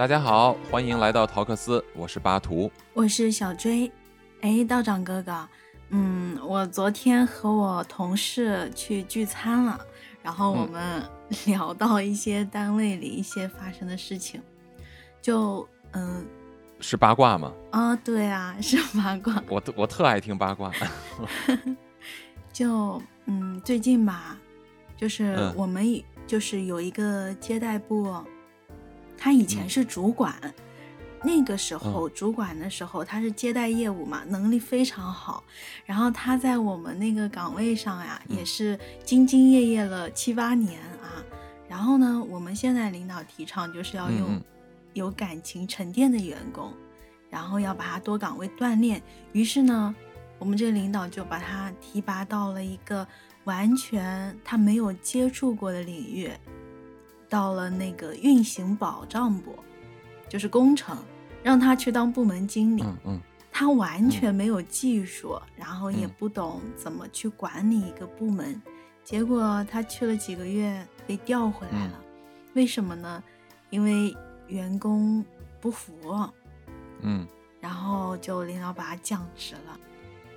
大家好，欢迎来到陶克斯，我是巴图，我是小追。哎，道长哥哥，嗯，我昨天和我同事去聚餐了，然后我们聊到一些单位里一些发生的事情，就嗯，是八卦吗？啊，对啊，是八卦。我我特爱听八卦。就嗯，最近吧，就是我们就是有一个接待部。他以前是主管，那个时候主管的时候他是接待业务嘛，能力非常好。然后他在我们那个岗位上呀，也是兢兢业业了七八年啊。然后呢，我们现在领导提倡就是要用有感情沉淀的员工，然后要把他多岗位锻炼。于是呢，我们这个领导就把他提拔到了一个完全他没有接触过的领域。到了那个运行保障部，就是工程，让他去当部门经理。嗯嗯，他完全没有技术，然后也不懂怎么去管理一个部门。结果他去了几个月，被调回来了。为什么呢？因为员工不服。嗯，然后就领导把他降职了。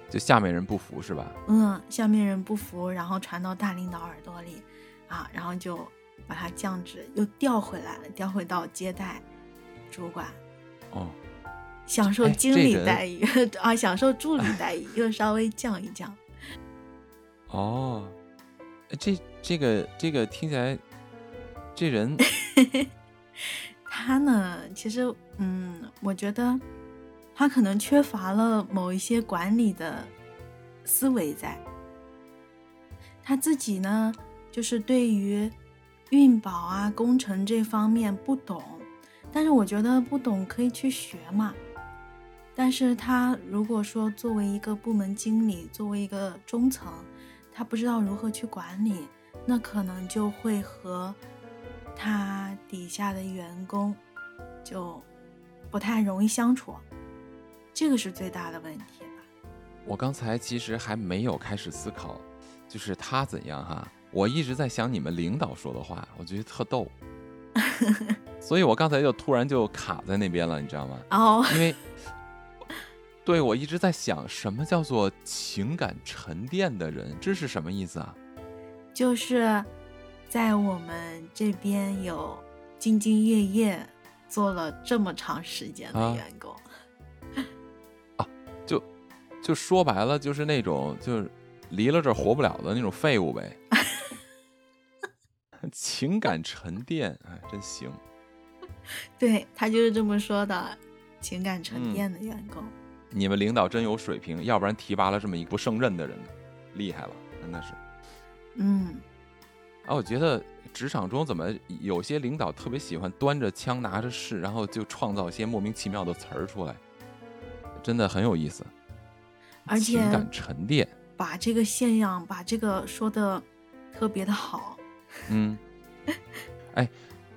就下面人不服是吧？嗯，下面人不服，然后传到大领导耳朵里，啊，然后就。把他降职，又调回来了，调回到接待主管，哦，享受经理待遇 啊，享受助理待遇，又稍微降一降。哦，这这个这个听起来，这人，他呢，其实，嗯，我觉得他可能缺乏了某一些管理的思维，在他自己呢，就是对于。运保啊，工程这方面不懂，但是我觉得不懂可以去学嘛。但是他如果说作为一个部门经理，作为一个中层，他不知道如何去管理，那可能就会和他底下的员工就不太容易相处，这个是最大的问题吧。我刚才其实还没有开始思考，就是他怎样哈。我一直在想你们领导说的话，我觉得特逗，所以我刚才就突然就卡在那边了，你知道吗？哦，因为对我一直在想，什么叫做情感沉淀的人，这是什么意思啊？就是在我们这边有兢兢业业做了这么长时间的员工，啊，就就说白了，就是那种就是离了这活不了的那种废物呗。情感沉淀，哎，真行。对他就是这么说的，情感沉淀的员工。你们领导真有水平，要不然提拔了这么一个不胜任的人，厉害了，真的是。嗯。啊，我觉得职场中怎么有些领导特别喜欢端着枪拿着事，然后就创造一些莫名其妙的词儿出来，真的很有意思。而且情感沉淀，把这个现象，把这个说的特别的好。嗯，哎，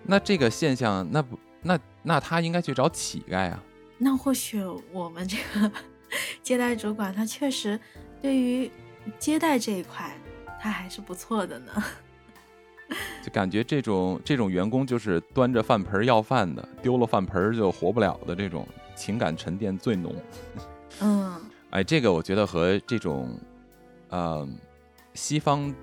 那这个现象，那不，那那他应该去找乞丐啊。那或许我们这个 接待主管，他确实对于接待这一块，他还是不错的呢。就感觉这种这种员工，就是端着饭盆要饭的，丢了饭盆就活不了的这种情感沉淀最浓。嗯，哎，这个我觉得和这种，呃，西方。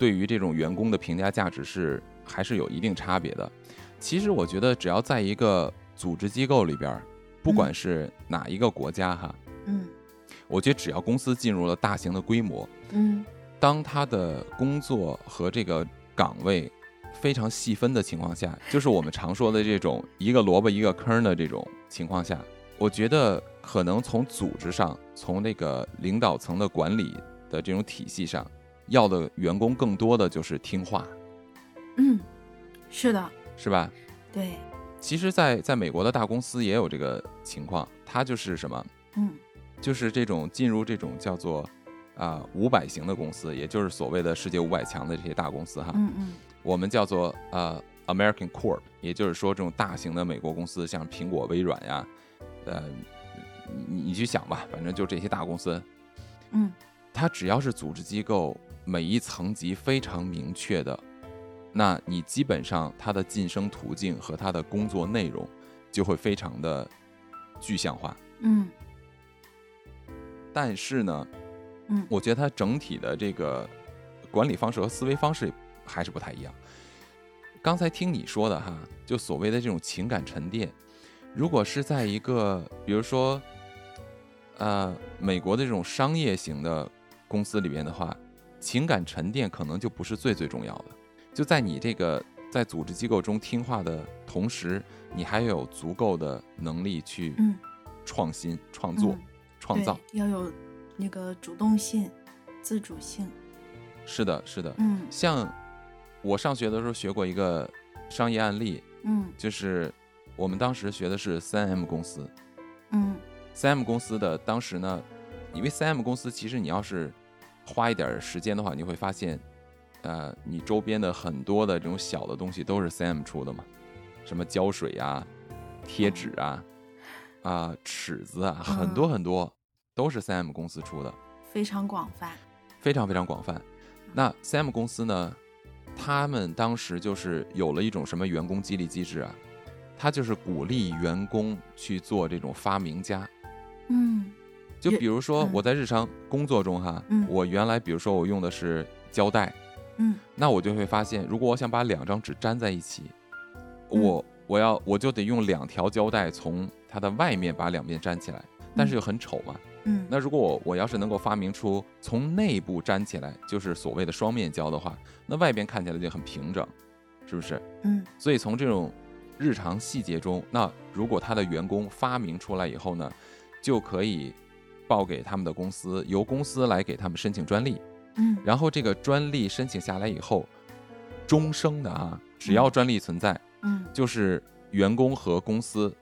对于这种员工的评价价值是还是有一定差别的。其实我觉得，只要在一个组织机构里边，不管是哪一个国家哈，嗯，我觉得只要公司进入了大型的规模，嗯，当他的工作和这个岗位非常细分的情况下，就是我们常说的这种一个萝卜一个坑的这种情况下，我觉得可能从组织上，从那个领导层的管理的这种体系上。要的员工更多的就是听话，嗯，是的，是吧？对，其实，在在美国的大公司也有这个情况，它就是什么？嗯，就是这种进入这种叫做啊五百型的公司，也就是所谓的世界五百强的这些大公司哈。嗯嗯，我们叫做呃 American Corp，也就是说这种大型的美国公司，像苹果、微软呀，呃，你你去想吧，反正就这些大公司，嗯，它只要是组织机构。每一层级非常明确的，那你基本上他的晋升途径和他的工作内容，就会非常的具象化。嗯但是呢，嗯我觉得它整体的这个管理方式和思维方式还是不太一样。刚才听你说的哈，就所谓的这种情感沉淀，如果是在一个比如说，呃，美国的这种商业型的公司里边的话，情感沉淀可能就不是最最重要的。就在你这个在组织机构中听话的同时，你还有足够的能力去嗯创新、创作、嗯创造。要有那个主动性、自主性。是的，是的。嗯像我上学的时候学过一个商业案例，嗯就是我们当时学的是三 M 公司。嗯三 M 公司的当时呢，因为三 M 公司其实你要是花一点儿时间的话，你会发现，呃，你周边的很多的这种小的东西都是 Sam 出的嘛，什么胶水啊、贴纸啊、啊、尺子啊，很多嗯很多都是三 M 公司出的。非常广泛。非常非常广泛。那 3M 公司呢，他们当时就是有了一种什么员工激励机制啊？他就是鼓励员工去做这种发明家。嗯就比如说嗯。我在日常工作中哈，嗯。我原来比如说我用的是胶带，嗯。那我就会发现，如果我想把两张纸粘在一起，嗯。我我要我就得用两条胶带从它的外面把两边粘起来，但是又很丑嘛。嗯。那如果我我要是能够发明出从内部粘起来，就是所谓的双面胶的话，那外边看起来就很平整，是不是？嗯。所以从这种日常细节中，那如果他的员工发明出来以后呢，就可以报给他们的公司，由公司来给他们申请专利，嗯。然后这个专利申请下来以后，终生的啊，只要专利存在，嗯。就是员工和公司，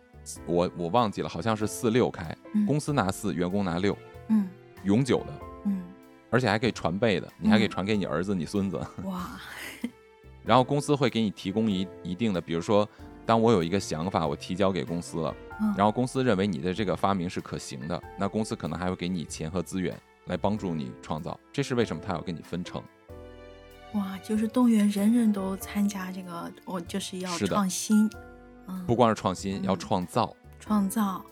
我我忘记了，好像是四六开，嗯。公司拿四，员工拿六，嗯永久的。嗯。而且还可以传辈的，你还可以嗯。传给你儿子、你孙子。哇 然后公司会给你提供一一定的，比如说，当我有一个想法，我提交给公司了，嗯然后公司认为你的这个发明是可行的，那公司可能还会给你钱和资源来帮助你创造。这是为什么他要跟你分成？哇，就是动员人人都参加这个，我就是要创新，嗯，不光是创新，要嗯创造。创造。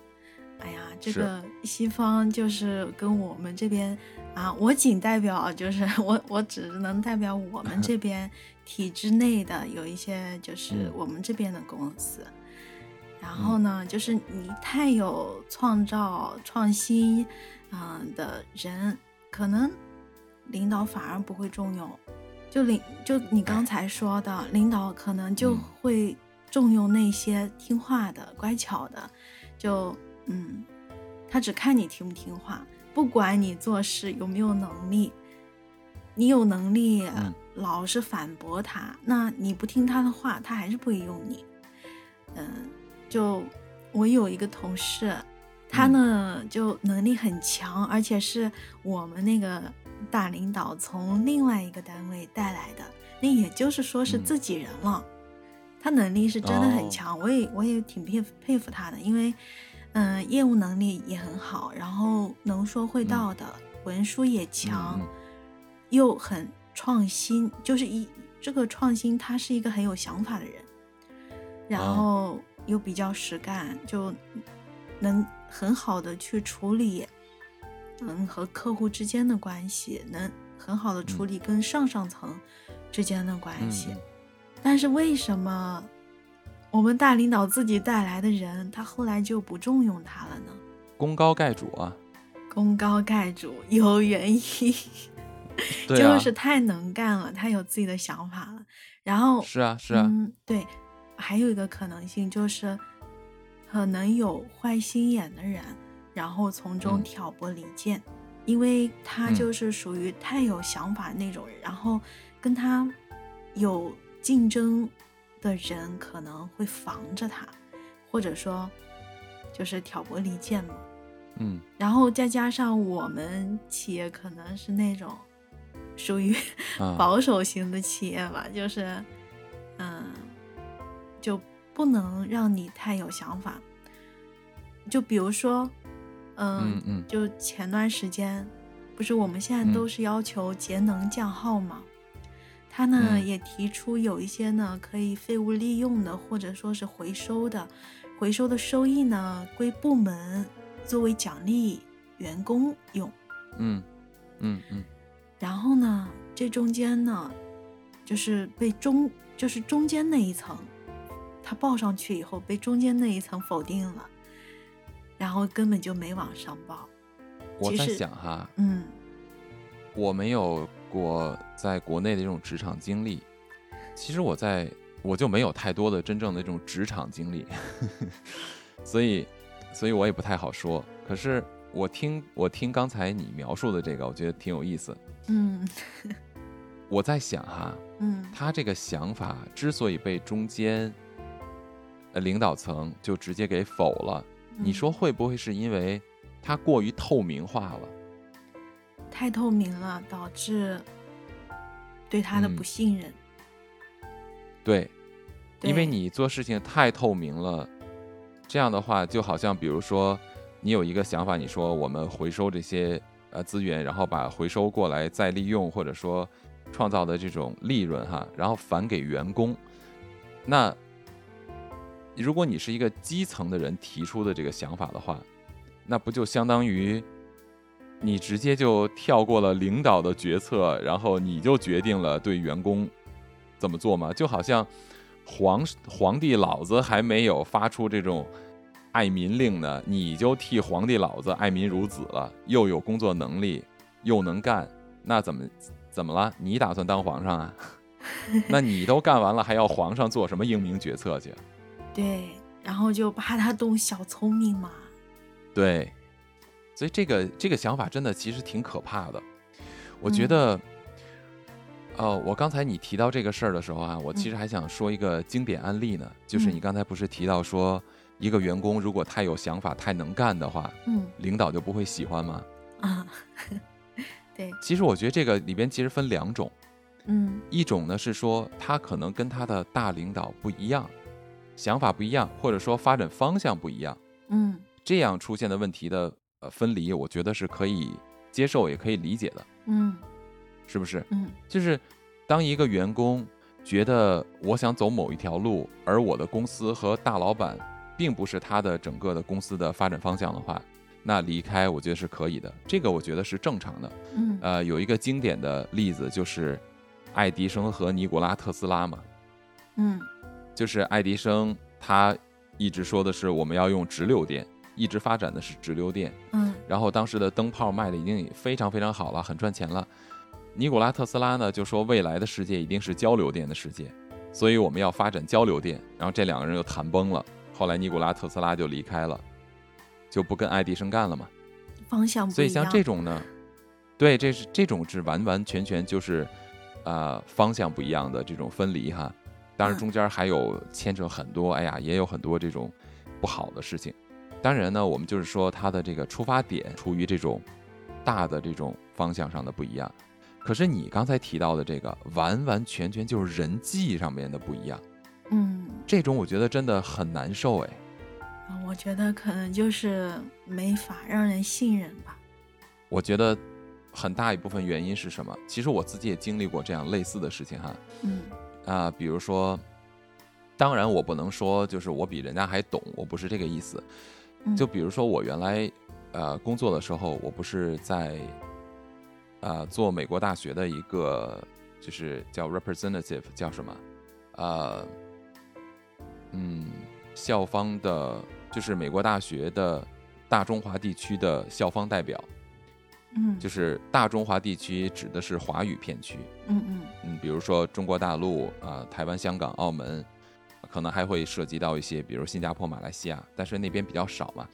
哎呀，这个西方就是跟我们这边啊，我仅代表就是 我，我只能代表我们 这边体制内的有一些就是嗯我们这边的公司。然后呢，就是你太有创造、创新，嗯、的人，可能领导反而不会重用。就领就你刚才说的，领导可能就嗯会重用那些听话的、乖巧的，就嗯，他只看你听不听话，不管你做事有没有能力。你有能力嗯老是反驳他，那你不听他的话，他还是不会用你。嗯，就我有一个同事，他呢、就能力很强，而且是我们那个大领导从另外一个单位带来的，那也就是说是嗯。自己人了。他能力是真的很哦。强，我也我也挺佩服佩服他的，因为嗯、业务能力也很好，然后能说会道的，文书也强，嗯。又很创新，就是一这个创新，他是一个很有想法的人，然哦。后又比较实干，就能很好的去处理，嗯，和客户之间的关系，能很好的处理跟上上层之间的关系。但是为什么我们大领导自己带来的人，他后来就不重用他了呢？功高盖主啊，功高盖主有原因。啊，就是太能干了，他有自己的想法了。然后是啊，是啊，嗯，对，还有一个可能性就是，可能有坏心眼的人，然后从中嗯。挑拨离间，因为他嗯。就是属于太有想法那种人，然后跟他有竞争的人可能会防着他，或者说就是挑拨离间嘛。嗯。然后再加上我们企业可能是那种属于啊。保守型的企业吧，就是嗯，就不能让你太有想法。就比如说，嗯嗯嗯就前段时间，不是我们现在嗯都是要求节能降耗嘛？他呢、嗯也提出有一些呢可以废物利用的，或者说是回收的，回收的收益呢归部门作为奖励员工用。嗯嗯嗯。然后呢，这中间呢，就是被中就是中间那一层，他报上去以后被中间那一层否定了，然后根本就没往上报。我在想哈，嗯，我没有过在国内的这种职场经历，其实我在我就没有太多的真正的这种职场经历，所以，所以我也不太好说。可是我听我听刚才你描述的这个，我觉得挺有意思。嗯，我在想哈，嗯，他这个想法之所以被中间呃领导层就直接给否了，你说会不会是因为？它过于透明化了，太透明了，导致对他的不信任。对，因为你做事情太透明了，这样的话就好像，比如说你有一个想法，你说我们回收这些呃资源，然后把回收过来再利用，或者说创造的这种利润哈，然后返给员工。那如果你是一个基层的人提出的这个想法的话，那不就相当于，你直接就跳过了领导的决策，然后你就决定了对员工怎么做吗？就好像皇 皇帝老子还没有发出这种爱民令呢，你就替皇帝老子爱民如子了，又有工作能力，又能干，那怎么怎么了？你打算当皇上啊？那你都干完了，还要皇上做什么英明决策去？对，然后就怕他动小聪明嘛。对，所以这个这个想法真的其实挺可怕的。我觉得，哦，我刚才你提到这个事儿的时候啊，我其实还想说一个经典案例呢，就是你刚才不是提到说，一个员工如果太有想法、太能干的话，嗯，领导就不会喜欢吗？啊，对。其实我觉得这个里边其实分两种，嗯，一种呢是说他可能跟他的大领导不一样，想法不一样，或者说发展方向不一样，嗯。这样出现的问题的呃分离，我觉得是可以接受，也可以理解的。嗯，是不是？嗯，就是当一个员工觉得我想走某一条路，而我的公司和大老板并不是他的整个的公司的发展方向的话，那离开我觉得是可以的。这个我觉得是正常的。嗯，呃，有一个经典的例子就是爱迪生和尼古拉特斯拉嘛。嗯，就是爱迪生他一直说的是我们要用直流电。一直发展的是直流电，嗯，然后当时的灯泡卖的已经非常非常好了，很赚钱了。尼古拉特斯拉呢就说未来的世界一定是交流电的世界，所以我们要发展交流电。然后这两个人又谈崩了，后来尼古拉特斯拉就离开了，就不跟爱迪生干了嘛。方向不所以像这种呢，对，这是这种是完完全全就是，呃，方向不一样的这种分离哈。当然中间还有牵扯很多，哎呀，也有很多这种不好的事情。当然呢，我们就是说他的这个出发点出于这种大的这种方向上的不一样，可是你刚才提到的这个完完全全就是人际上面的不一样，嗯，这种我觉得真的很难受哎。我觉得可能就是没法让人信任吧。我觉得很大一部分原因是什么？其实我自己也经历过这样类似的事情哈。嗯啊，比如说，当然我不能说就是我比人家还懂，我不是这个意思。就比如说我原来，呃，工作的时候，我不是在，呃，做美国大学的一个，就是叫 representative，叫什么？呃，嗯，校方的，就是美国大学的大中华地区的校方代表。嗯，就是大中华地区指的是华语片区。嗯嗯嗯，比如说中国大陆啊，台湾、香港、澳门。可能还会涉及到一些，比如新加坡、马来西亚，但是那边比较少嘛。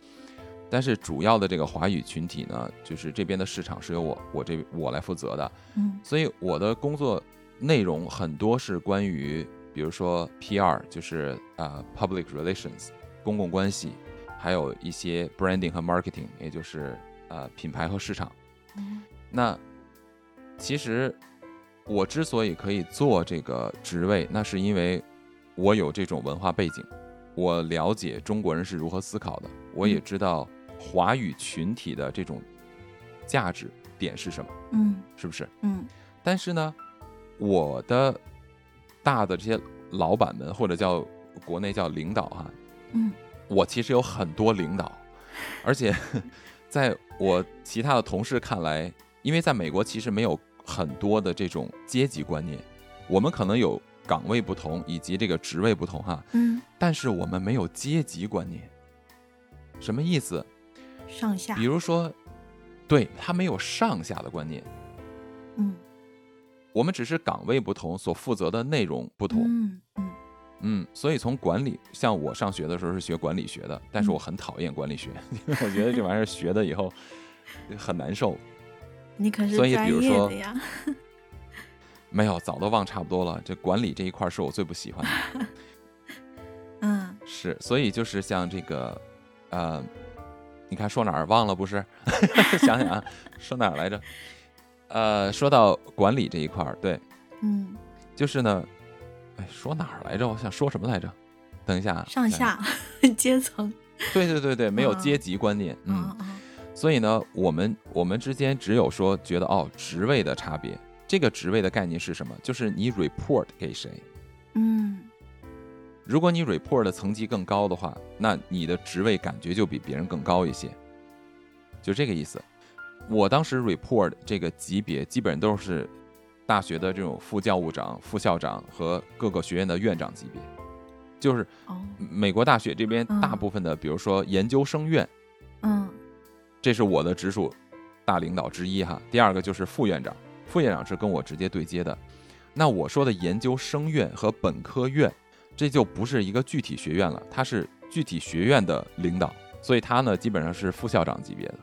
但是主要的这个华语群体呢，就是这边的市场是由我我这我来负责的。嗯，所以我的工作内容很多是关于，比如说 PR，就是呃 public relations 公共关系，还有一些 branding 和 marketing，也就是呃品牌和市场。嗯，那其实我之所以可以做这个职位，那是因为。我有这种文化背景，我了解中国人是如何思考的，我也知道华语群体的这种价值点是什么，嗯，是不是？嗯。但是呢，我的大的这些老板们或者叫国内叫领导哈，嗯，我其实有很多领导，而且在我其他的同事看来，因为在美国其实没有很多的这种阶级观念，我们可能有岗位不同以及这个职位不同哈，嗯，但是我们没有阶级观念，什么意思？上下，比如说，对他没有上下的观念，嗯，我们只是岗位不同，所负责的内容不同，嗯嗯嗯，所以从管理，像我上学的时候是学管理学的，但是我很讨厌管理学，因为我觉得这玩意儿学的以后很难受。你可是所以比如说专业的呀，没有，早都忘差不多了。这管理这一块是我最不喜欢的，嗯是，所以就是像这个，呃，你看说哪儿忘了不是？想想啊，说哪儿来着？呃，说到管理这一块儿，对，嗯，就是呢，哎，说哪儿来着？我想说什么来着？等一下啊，上。下 阶层，对对对对，没有嗯阶级观念，嗯，所以呢，我们我们之间只有说觉得哦，职位的差别。这个职位的概念是什么？就是你 report 给谁。嗯如果你 report 的层级更高的话，那你的职位感觉就比别人更高一些，就这个意思。我当时 report 这个级别基本都是大学的这种副教务长、副校长和各个学院的院长级别，就是哦美国大学这边嗯大部分的，比如说研究生院，嗯这是我的直属大领导之一哈。第二个就是副院长，副院长是跟我直接对接的。那我说的研究生院和本科院，这就不是一个具体学院了，它是具体学院的领导，所以他呢基本上是副校长级别的，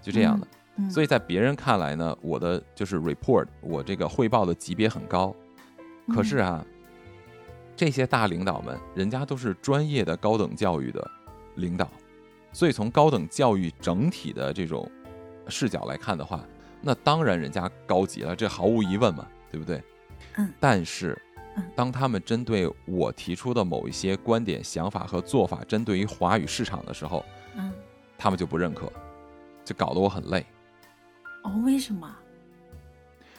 就这样的。嗯，所以在别人看来呢，我的就是 report，我这个汇报的级别很高，可是啊，这些大领导们，人家都是专业的高等教育的领导，所以从高等教育整体的这种视角来看的话，那当然人家高级了，这毫无疑问嘛，对不对？嗯。但是嗯，当他们针对我提出的某一些观点、想法和做法，针对于华语市场的时候，嗯。他们就不认可，就搞得我很累。哦，为什么？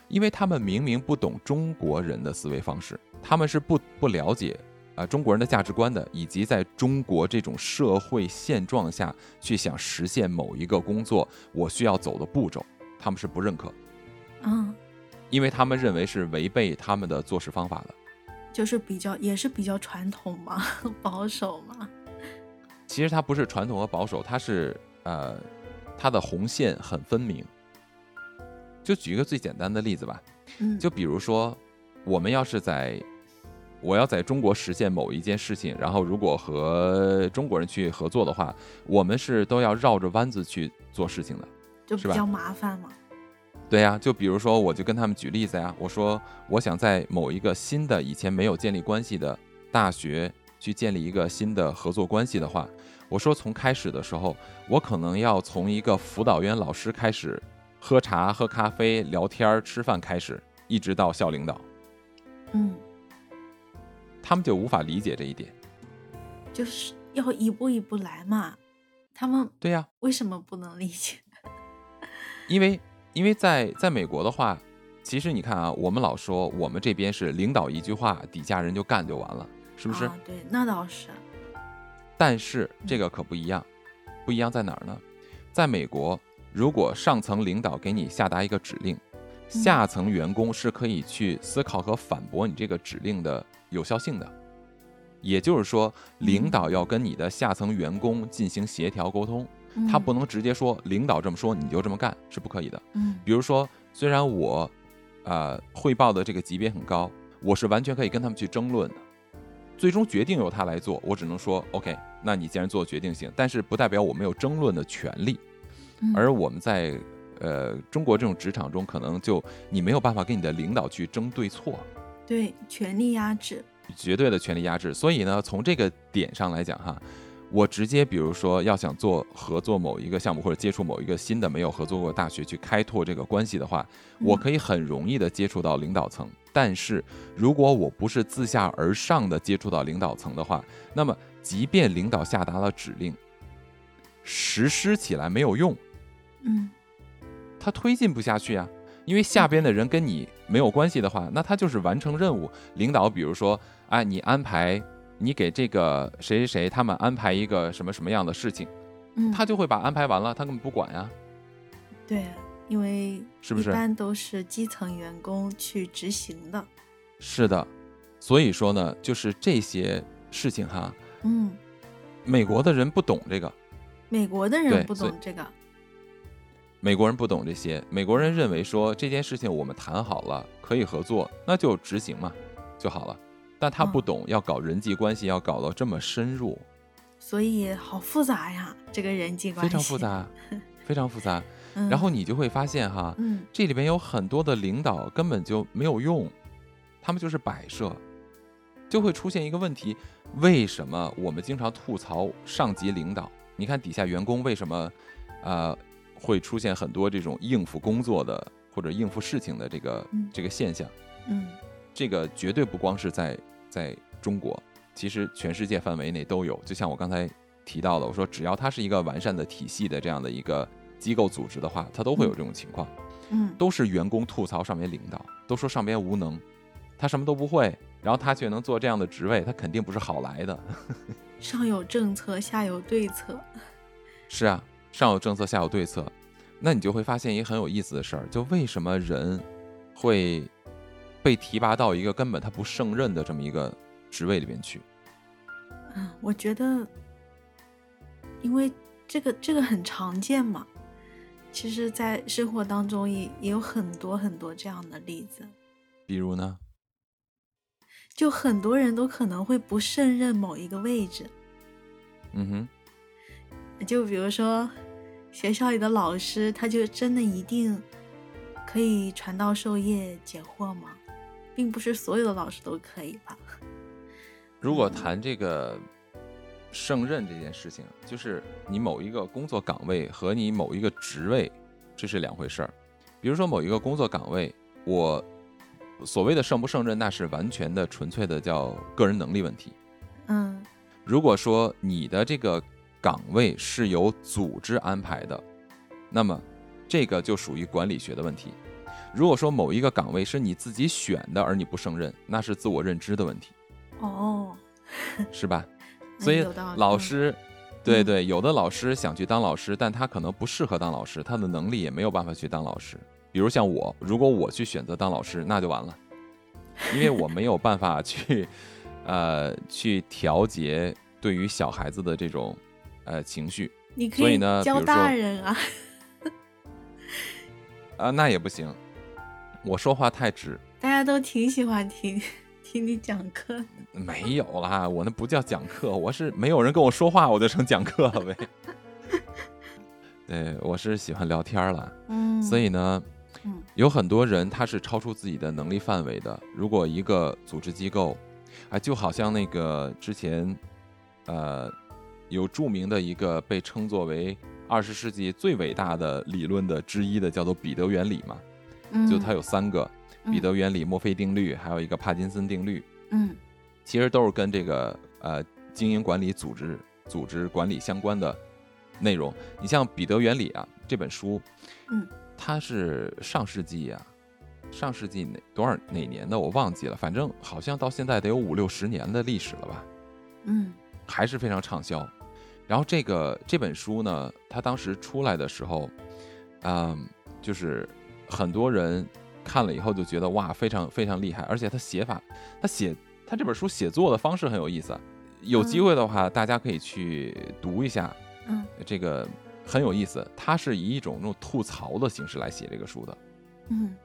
因为他们明明不懂中国人的思维方式，他们是不不了解啊、中国人的价值观的，以及在中国这种社会现状下去想实现某一个工作，我需要走的步骤，他们是不认可，嗯，因为他们认为是违背他们的做事方法的。就是比较也是比较传统嘛，保守嘛，其实它不是传统和保守，它是呃，它的红线很分明。就举一个最简单的例子吧，嗯，就比如说，我们要是在，我要在中国实现某一件事情，然后如果和中国人去合作的话，我们是都要绕着弯子去做事情的。就比较麻烦嘛，对呀、就比如说，我就跟他们举例子呀，我说我想在某一个新的以前没有建立关系的大学去建立一个新的合作关系的话，我说从开始的时候，我可能要从一个辅导员老师开始，喝茶、喝咖啡、聊天儿、吃饭开始，一直到校领导。嗯，他们就无法理解这一点。就是要一步一步来嘛。他们对呀、为什么不能理解？因为因为在在美国的话，其实你看啊，我们老说我们这边是领导一句话，底下人就干就完了，是不是？啊、对，那倒是。但是这个可不一样，不一样在哪儿呢？在美国，如果上层领导给你下达一个指令，下层员工是可以去思考和反驳你这个指令的有效性的。也就是说，领导要跟你的下层员工进行协调沟通，他嗯不能直接说领导这么说你就这么干，是不可以的。嗯比如说，虽然我，呃，汇报的这个级别很高，我是完全可以跟他们去争论的，最终决定由他来做，我只能说 OK，那你既然做决定性，但是不代表我没有争论的权利。嗯而我们在呃中国这种职场中，可能就你没有办法跟你的领导去争对错，对权力压制，绝对的权力压制。所以呢，从这个点上来讲哈，我直接比如说要想做合作某一个项目，或者接触某一个新的没有合作过大学去开拓这个关系的话，我可以很容易的接触到领导层。但是如果我不是自下而上的接触到领导层的话，那么即便领导下达了指令，实施起来没有用，嗯他推进不下去啊。因为下边的人跟你没有关系的话，那他就是完成任务。领导比如说，哎，你安排你给这个谁谁谁他们安排一个什么什么样的事情，他就会把安排完了，他根本不管呀。对，因为是不是一般都是基层员工去执行的？是的，所以说呢，就是这些事情哈，嗯，美国的人不懂这个，美国的人不懂这个，美国人不懂这些，美国人认为说这件事情我们谈好了可以合作，那就执行嘛就好了。但他不懂要搞人际关系，要搞到这么深入，所以好复杂呀，这个人际关系非常复杂，非常复杂。然后你就会发现哈，嗯，这里边有很多的领导根本就没有用，他们就是摆设，就会出现一个问题：为什么我们经常吐槽上级领导？你看底下员工为什么，呃，会出现很多这种应付工作的或者应付事情的这个这个现象？嗯，这个绝对不光是在。在中国，其实全世界范围内都有。就像我刚才提到的，我说只要它是一个完善的体系的这样的一个机构组织的话，它都会有这种情况。嗯，都是员工吐槽上面领导，都说上边无能，他什么都不会，然后他却能做这样的职位，他肯定不是好来的。上有政策，下有对策。是啊，上有政策，下有对策。那你就会发现一个很有意思的事儿，就为什么人会。被提拔到一个根本他不胜任的这么一个职位里面去，嗯，我觉得，因为这个这个很常见嘛，其实，在生活当中也也有很多很多这样的例子。比如呢？就很多人都可能会不胜任某一个位置。嗯哼。就比如说，学校里的老师，他就真的一定可以传道授业解惑吗？并不是所有的老师都可以吧？如果谈这个胜任这件事情，就是你某一个工作岗位和你某一个职位，这是两回事儿。比如说某一个工作岗位，我所谓的胜不胜任，那是完全的纯粹的叫个人能力问题。嗯，如果说你的这个岗位是由组织安排的，那么这个就属于管理学的问题。如果说某一个岗位是你自己选的，而你不胜任，那是自我认知的问题。哦，是吧？所以老师，对对，有的老师想去当老师，但他可能不适合当老师，他的能力也没有办法去当老师。比如像我，如果我去选择当老师，那就完了，因为我没有办法去，呃，去调节对于小孩子的这种呃情绪。你可以教大人啊。啊，那也不行。我说话太直，大家都挺喜欢听听你讲课。没有啦，我那不叫讲课，我是没有人跟我说话，我就成讲课了呗。对，我是喜欢聊天了。嗯，所以呢，嗯，有很多人他是超出自己的能力范围的。如果一个组织机构，啊，就好像那个之前，呃，有著名的一个被称作为二十世纪最伟大的理论的之一的，叫做彼得原理嘛。就它有三个彼得原理、墨菲定律，还有一个帕金森定律。嗯，其实都是跟这个呃经营管理、组织组织管理相关的内容。你像彼得原理啊这本书，嗯，它是上世纪啊，上世纪哪多少哪年的我忘记了，反正好像到现在得有五六十年的历史了吧。嗯，还是非常畅销。然后这个这本书呢，它当时出来的时候，嗯，就是。很多人看了以后就觉得哇，非常非常厉害，而且他写法，他写他这本书写作的方式很有意思。有机会的话，大家可以去读一下，嗯，这个很有意思。他是以一种那种吐槽的形式来写这个书的，嗯，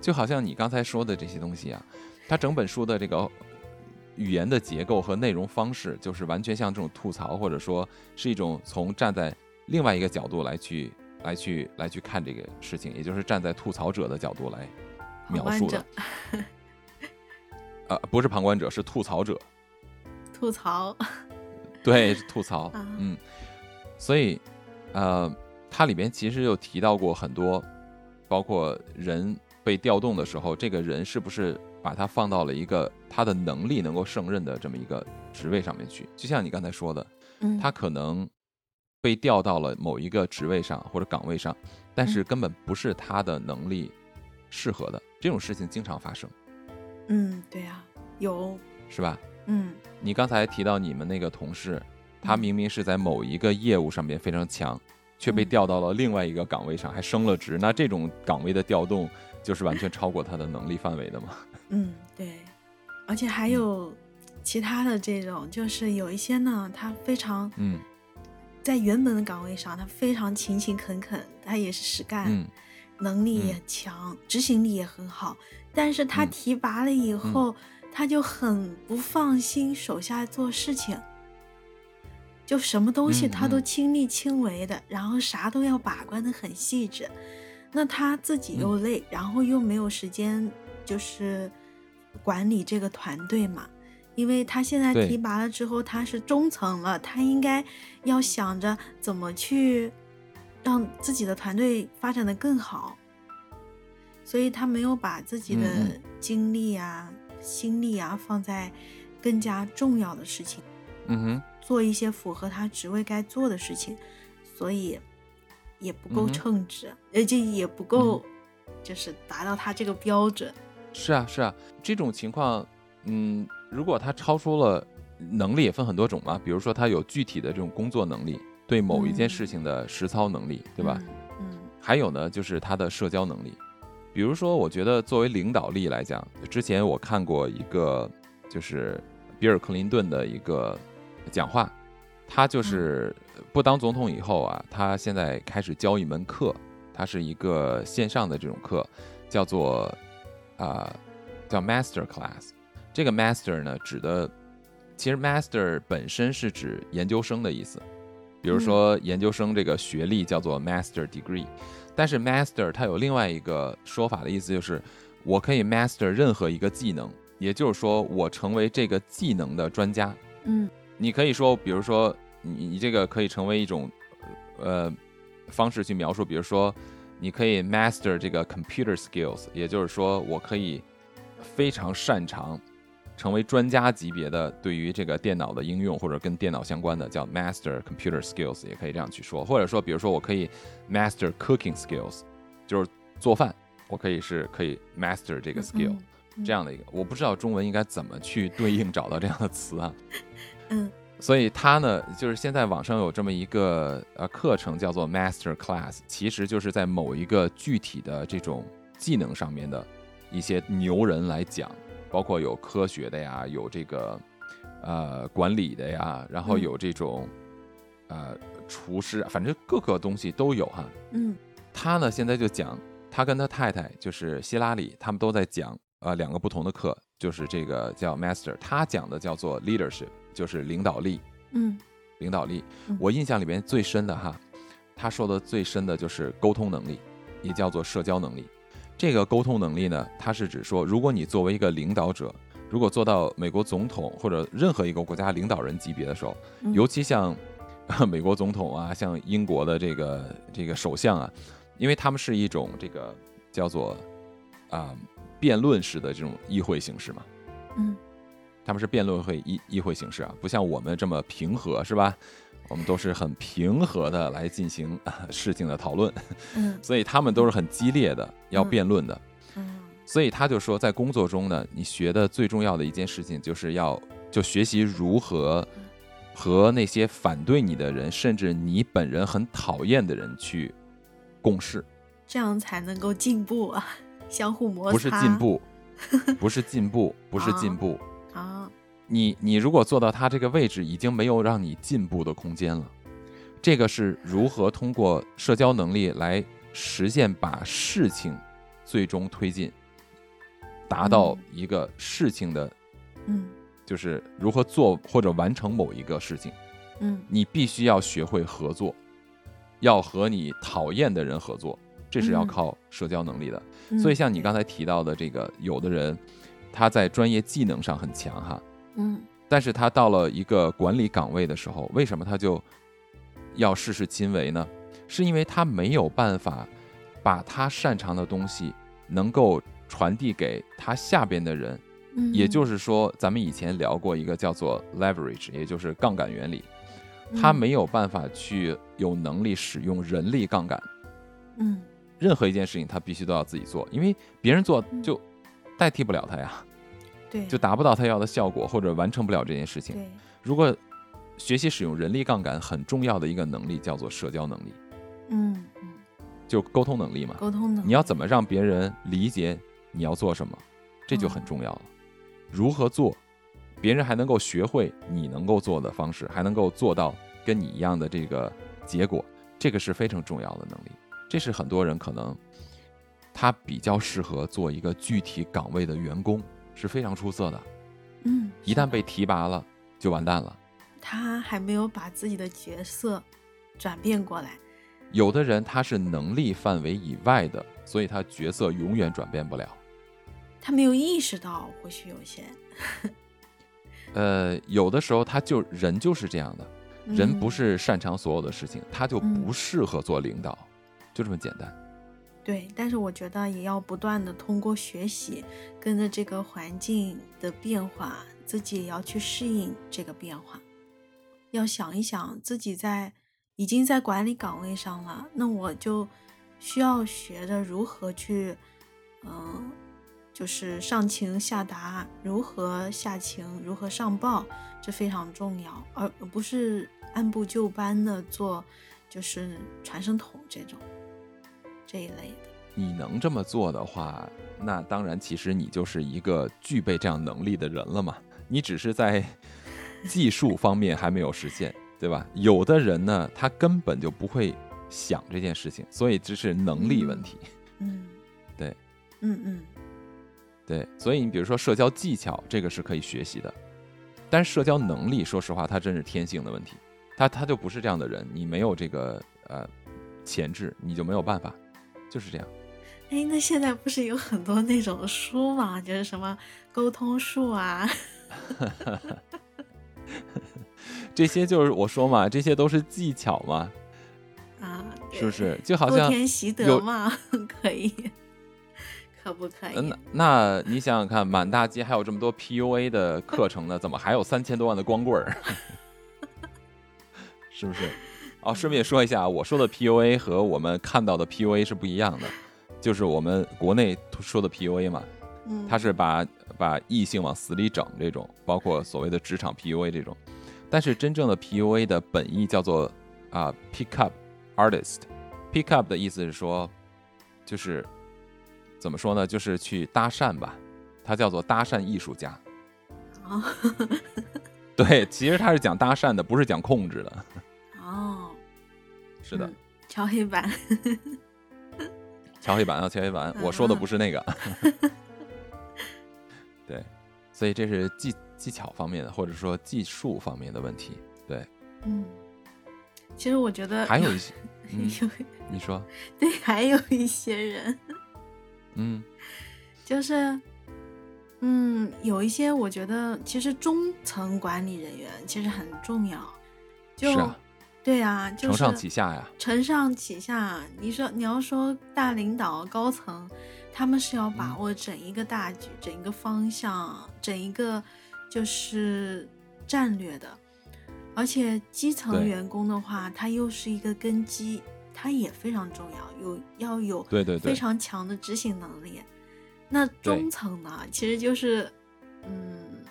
就好像你刚才说的这些东西啊，他整本书的这个语言的结构和内容方式，就是完全像这种吐槽，或者说是一种从站在另外一个角度来去。来去来去看这个事情，也就是站在吐槽者的角度来描述的。呃，不是旁观者，是吐槽者。吐槽。对，吐槽。嗯。所以，呃，它里边其实有提到过很多，包括人被调动的时候，这个人是不是把他放到了一个他的能力能够胜任的这么一个职位上面去？就像你刚才说的，嗯，他可能。被调到了某一个职位上或者岗位上，但是根本不是他的能力适合的，这种事情经常发生。嗯，对呀，有是吧？嗯，你刚才提到你们那个同事，他明明是在某一个业务上面非常强，却被调到了另外一个岗位上，还升了职。那这种岗位的调动，就是完全超过他的能力范围的嘛？嗯，对。而且还有其他的这种，就是有一些呢，他非常嗯，在原本的岗位上，他非常勤勤恳恳，他也是实干，能力也强，执行力也很好。但是他提拔了以后，他就很不放心手下做事情，就什么东西他都亲力亲为的，然后啥都要把关的很细致。那他自己又累，然后又没有时间，就是管理这个团队嘛。因为他现在提拔了之后，他是中层了，他应该要想着怎么去让自己的团队发展的更好。所以他没有把自己的精力啊、心力啊放在更加重要的事情，嗯哼，做一些符合他职位该做的事情，所以也不够称职，而且也不够，就是达到他这个标准。是啊，是啊，这种情况，嗯，如果他超出了能力，也分很多种嘛，比如说他有具体的这种工作能力，对某一件事情的实操能力，对吧？嗯，还有呢，就是他的社交能力。比如说，我觉得作为领导力来讲，之前我看过一个，就是比尔·克林顿的一个讲话，他就是不当总统以后啊，他现在开始教一门课，它是一个线上的这种课，叫做啊叫 Master Class。这个 Master 呢，指的其实 Master 本身是指研究生的意思，比如说研究生这个学历叫做 Master Degree。但是 master 它有另外一个说法的意思，就是我可以 master 任何一个技能，也就是说我成为这个技能的专家。嗯，你可以说，比如说你你这个可以成为一种呃方式去描述，比如说你可以 master 这个 computer skills，也就是说我可以非常擅长。成为专家级别的，对于这个电脑的应用或者跟电脑相关的，叫 master computer skills，也可以这样去说。或者说，比如说我可以 master cooking skills，就是做饭，我可以是可以 master 这个 skill，这样的一个，我不知道中文应该怎么去对应找到这样的词啊。嗯，所以他呢，就是现在网上有这么一个呃课程叫做 master class，其实就是在某一个具体的这种技能上面的一些牛人来讲。包括有科学的呀，有这个呃管理的呀，然后有这种呃厨师，反正各个东西都有哈。嗯，他呢现在就讲，他跟他太太就是希拉里，他们都在讲呃两个不同的课，就是这个叫 Master，他讲的叫做 Leadership，就是领导力。嗯，领导力，我印象里面最深的哈，他说的最深的就是沟通能力，也叫做社交能力。这个沟通能力呢，它是指说，如果你作为一个领导者，如果做到美国总统或者任何一个国家领导人级别的时候，尤其像 美国总统啊，像英国的这个这个首相啊，因为他们是一种这个叫做啊辩论式的这种议会形式嘛，嗯，他们是辩论会议议会形式啊，不像我们这么平和，是吧？我们都是很平和的来进行事情的讨论，嗯，所以他们都是很激烈的要辩论的，嗯，所以他就说，在工作中呢，你学的最重要的一件事情就是要就学习如何和那些反对你的人，甚至你本人很讨厌的人去共事，这样才能够进步啊，相互摩擦，不是进步，不是进步，不是进步啊。你你如果坐到他这个位置，已经没有让你进步的空间了。这个是如何通过社交能力来实现把事情最终推进，达到一个事情的，嗯，就是如何做或者完成某一个事情，嗯，你必须要学会合作，要和你讨厌的人合作，这是要靠社交能力的。所以像你刚才提到的这个，有的人他在专业技能上很强哈。嗯，但是他到了一个管理岗位的时候，为什么他就要事事亲为呢？是因为他没有办法把他擅长的东西能够传递给他下边的人。嗯，也就是说，咱们以前聊过一个叫做 leverage，也就是杠杆原理。他没有办法去有能力使用人力杠杆。嗯，任何一件事情他必须都要自己做，因为别人做就代替不了他呀。对，就达不到他要的效果，或者完成不了这件事情。对，如果学习使用人力杠杆，很重要的一个能力叫做社交能力，嗯嗯，就沟通能力嘛。沟通能力，你要怎么让别人理解你要做什么，这就很重要了。如何做，别人还能够学会你能够做的方式，还能够做到跟你一样的这个结果，这个是非常重要的能力。这是很多人可能他比较适合做一个具体岗位的员工，是非常出色的。嗯，一旦被提拔了，就完蛋了。他还没有把自己的角色转变过来。有的人他是能力范围以外的，所以他角色永远转变不了。他没有意识到，或许有些。呃，有的时候他就人就是这样的，人不是擅长所有的事情，他就不适合做领导，就这么简单。对，但是我觉得也要不断的通过学习，跟着这个环境的变化，自己也要去适应这个变化。要想一想，自己在已经在管理岗位上了，那我就需要学着如何去，嗯。就是上情下达，如何下情，如何上报，这非常重要，而不是按部就班的做，就是传声筒这种这一类的。你能这么做的话，那当然，其实你就是一个具备这样能力的人了嘛。你只是在技术方面还没有实现，对吧？有的人呢，他根本就不会想这件事情，所以这是能力问题。嗯，对，嗯嗯。对，所以你比如说社交技巧，这个是可以学习的，但是社交能力，说实话，它真是天性的问题，他他就不是这样的人，你没有这个呃潜质，你就没有办法，就是这样。哎，那现在不是有很多那种书嘛，就是什么沟通术啊，这些就是我说嘛，这些都是技巧嘛，啊，是不是？就好像多天习得嘛，可以。可不可以？那那你想想看，满大街还有这么多 PUA 的课程呢，怎么还有三千多万的光棍儿？是不是？哦，顺便说一下，我说的 PUA 和我们看到的 PUA 是不一样的，就是我们国内说的 PUA 嘛，它是把把异性往死里整这种，包括所谓的职场 PUA 这种，但是真正的 PUA 的本意叫做啊 Pick Up Artist，Pick Up 的意思是说，就是。怎么说呢？就是去搭讪吧，它叫做搭讪艺术家。哦，对，其实他是讲搭讪的，不是讲控制的。哦，是的，敲黑板。敲黑板啊，敲黑板！我说的不是那个。对，所以这是技技巧方面的，或者说技术方面的问题。对，嗯，其实我觉得还有一些，你说，对，还有一些人。嗯，就是，嗯，有一些我觉得其实中层管理人员其实很重要，就，对啊，承上启下呀，承上启下。你说你要说大领导高层，他们是要把握整一个大局、整一个方向、整一个就是战略的，而且基层员工的话，他又是一个根基。他也非常重要，有要有对对非常强的执行能力。那中层呢，其实就是嗯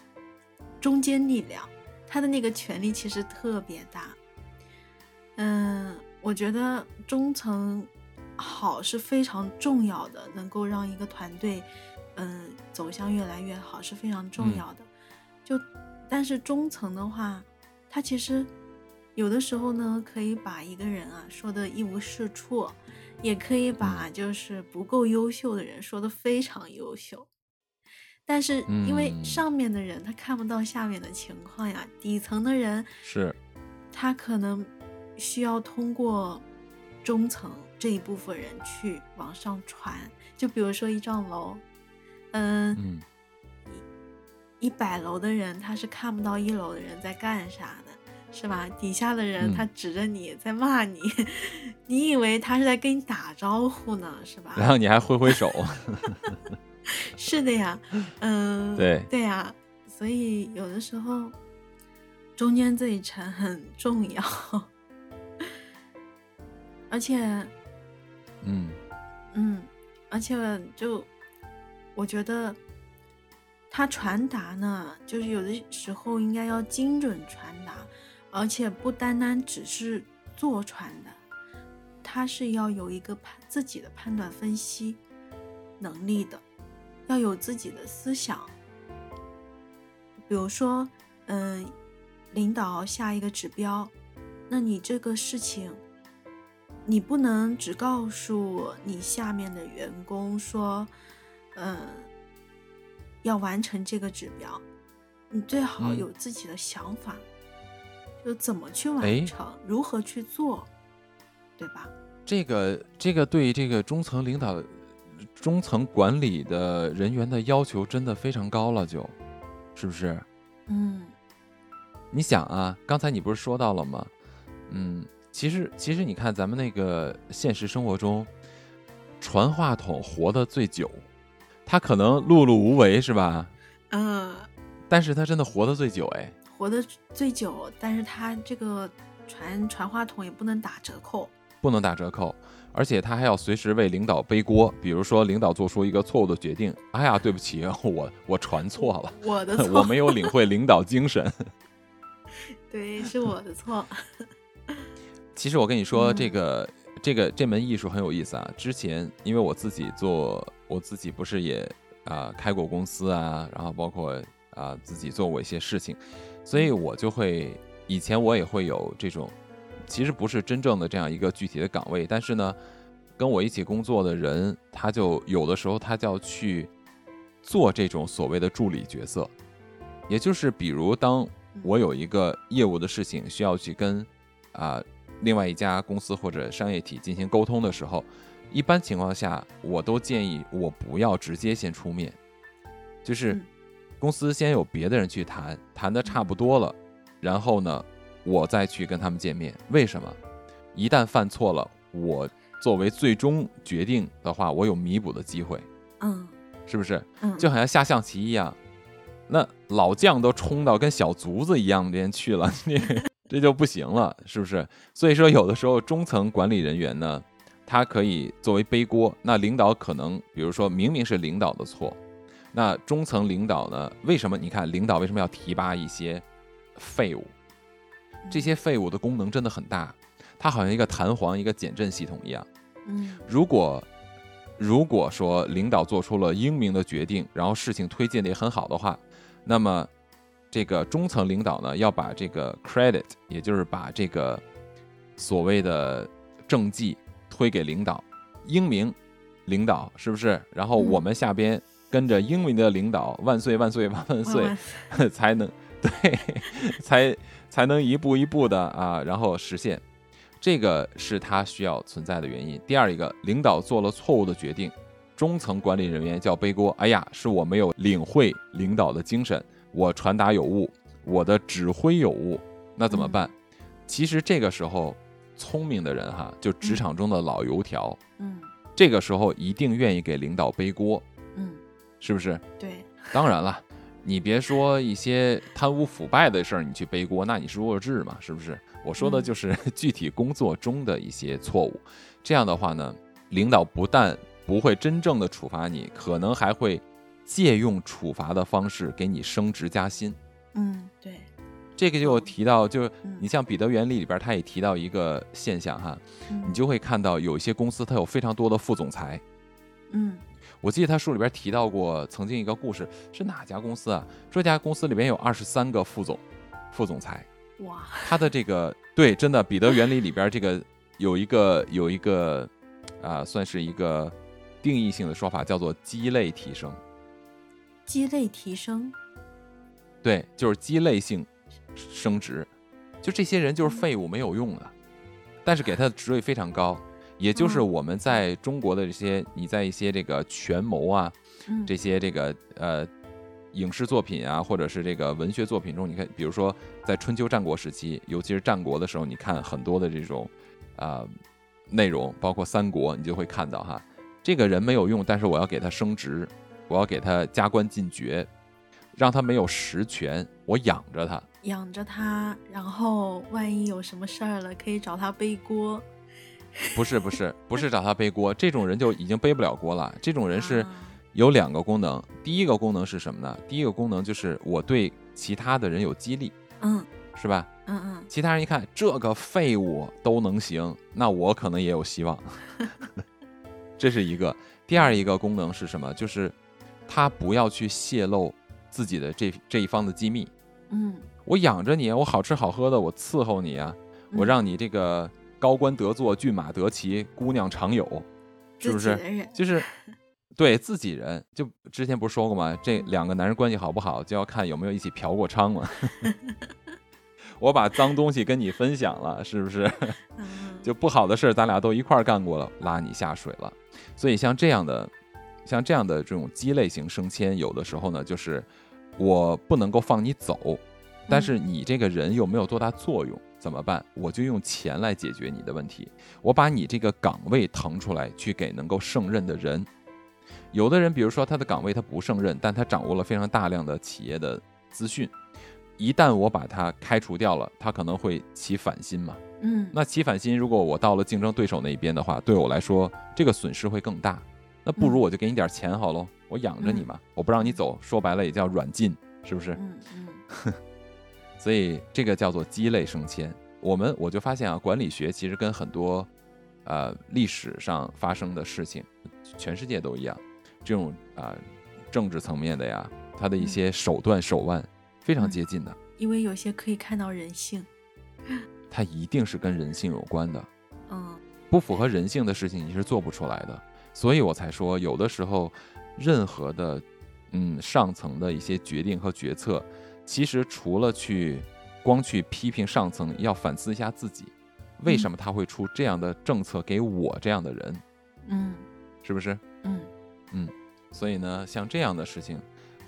中间力量，他的那个权力其实特别大。嗯，我觉得中层好是非常重要的，能够让一个团队嗯走向越来越好是非常重要的。就但是中层的话，他其实。有的时候呢，可以把一个人啊说的一无是处，也可以把就是不够优秀的人说的非常优秀。但是因为上面的人他看不到下面的情况呀，底层的人是，他可能需要通过中层这一部分人去往上传。就比如说一幢楼，嗯，一一百楼的人他是看不到一楼的人在干啥的。是吧？底下的人他指着你在骂你，你以为他是在跟你打招呼呢，是吧？然后你还挥挥手。是的呀，嗯，对对呀，所以有的时候中间这一层很重要，而且，嗯嗯，而且就我觉得。他传达呢，就是有的时候应该要精准传达，而且不单单只是做传的，他是要有一个判自己的判断分析能力的，要有自己的思想。比如说，嗯，领导下一个指标，那你这个事情，你不能只告诉你下面的员工说，嗯。要完成这个指标，你最好有自己的想法，就怎么去完成，如何去做，对吧？这个这个对这个中层领导、中层管理的人员的要求真的非常高了，就是不是？嗯，你想啊，刚才你不是说到了吗？嗯，其实其实你看咱们那个现实生活中，传话筒活得最久。他可能碌碌无为是吧？嗯，但是他真的活得最久哎，活得最久，但是他这个传传话筒也不能打折扣，不能打折扣，而且他还要随时为领导背锅，比如说领导做出一个错误的决定，哎呀，对不起，我我传错了，我的 错，我没有领会领导精神，对，是我的错。其实我跟你说，这个这个这门艺术很有意思啊，之前因为我自己做。我自己不是也啊开过公司啊，然后包括啊自己做过一些事情，所以我就会以前我也会有这种，其实不是真正的这样一个具体的岗位，但是呢，跟我一起工作的人，他就有的时候他就要去做这种所谓的助理角色，也就是比如当我有一个业务的事情需要去跟啊另外一家公司或者商业体进行沟通的时候。一般情况下，我都建议我不要直接先出面，就是公司先有别的人去谈，谈的差不多了，然后呢，我再去跟他们见面。为什么？一旦犯错了，我作为最终决定的话，我有弥补的机会。嗯，是不是？嗯，就好像下象棋一样，那老将都冲到跟小卒子一样边去了，你这就不行了，是不是？所以说，有的时候中层管理人员呢。他可以作为背锅，那领导可能，比如说明明是领导的错，那中层领导呢？为什么？你看领导为什么要提拔一些废物？这些废物的功能真的很大，它好像一个弹簧、一个减震系统一样。嗯，如果如果说领导做出了英明的决定，然后事情推进的也很好的话，那么这个中层领导呢，要把这个 credit，也就是把这个所谓的政绩。推给领导，英明领导是不是？然后我们下边跟着英明的领导，万岁万岁万万岁，才能对，才才能一步一步的啊，然后实现。这个是他需要存在的原因。第二一个，领导做了错误的决定，中层管理人员叫背锅。哎呀，是我没有领会领导的精神，我传达有误，我的指挥有误，那怎么办？其实这个时候。聪明的人哈，就职场中的老油条，嗯，这个时候一定愿意给领导背锅，嗯，是不是？对，当然了，你别说一些贪污腐败的事儿，你去背锅，那你是弱智嘛？是不是？我说的就是具体工作中的一些错误。这样的话呢，领导不但不会真正的处罚你，可能还会借用处罚的方式给你升职加薪。嗯，对。这个就提到，就你像彼得原理里边，他也提到一个现象哈，你就会看到有一些公司它有非常多的副总裁。嗯，我记得他书里边提到过曾经一个故事，是哪家公司啊？这家公司里边有二十三个副总，副总裁。哇，他的这个对，真的彼得原理里边这个有一个有一个啊，算是一个定义性的说法，叫做鸡肋提升。鸡肋提升。对，就是鸡肋性。升职，就这些人就是废物，没有用的，但是给他的职位非常高，也就是我们在中国的这些，你在一些这个权谋啊，这些这个呃影视作品啊，或者是这个文学作品中，你看，比如说在春秋战国时期，尤其是战国的时候，你看很多的这种啊内容，包括三国，你就会看到哈，这个人没有用，但是我要给他升职，我要给他加官进爵，让他没有实权，我养着他。养着他，然后万一有什么事儿了，可以找他背锅。不是不是不是找他背锅，这种人就已经背不了锅了。这种人是有两个功能。第一个功能是什么呢？第一个功能就是我对其他的人有激励，嗯，是吧？嗯嗯，其他人一看这个废物都能行，那我可能也有希望。这是一个。第二一个功能是什么？就是他不要去泄露自己的这这一方的机密。嗯，我养着你，我好吃好喝的，我伺候你啊，我让你这个高官得坐，骏马得骑，姑娘常有，是不是？就是 对自己人。就之前不是说过吗？这两个男人关系好不好，就要看有没有一起嫖过娼嘛。我把脏东西跟你分享了，是不是？就不好的事儿，咱俩都一块儿干过了，拉你下水了。所以像这样的，像这样的这种鸡肋型升迁，有的时候呢，就是我不能够放你走，但是你这个人又没有多大作用，怎么办？我就用钱来解决你的问题。我把你这个岗位腾出来，去给能够胜任的人。有的人，比如说他的岗位他不胜任，但他掌握了非常大量的企业的资讯。一旦我把他开除掉了，他可能会起反心嘛。嗯，那起反心，如果我到了竞争对手那一边的话，对我来说这个损失会更大。那不如我就给你点钱好喽，我养着你嘛，我不让你走，说白了也叫软禁，是不是？嗯嗯。所以这个叫做鸡肋升迁。我们我就发现啊，管理学其实跟很多呃历史上发生的事情，全世界都一样，这种啊政治层面的呀，它的一些手段手腕。非常接近的，因为有些可以看到人性，它一定是跟人性有关的。嗯，不符合人性的事情你是做不出来的，所以我才说，有的时候任何的嗯上层的一些决定和决策，其实除了去光去批评上层，要反思一下自己，为什么他会出这样的政策给我这样的人？嗯，是不是？嗯嗯，所以呢，像这样的事情。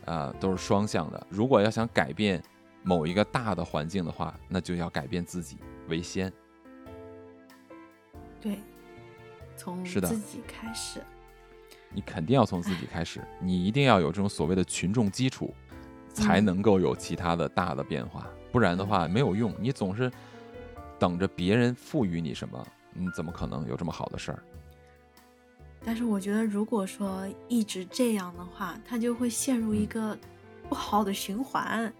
啊，都是双向的。如果要想改变某一个大的环境的话，那就要改变自己为先。对，从是的自己开始。你肯定要从自己开始，你一定要有这种所谓的群众基础，才能够有其他的大的变化。不然的话没有用，你总是等着别人赋予你什么，你怎么可能有这么好的事儿？但是我觉得，如果说一直这样的话，他就会陷入一个不好的循环。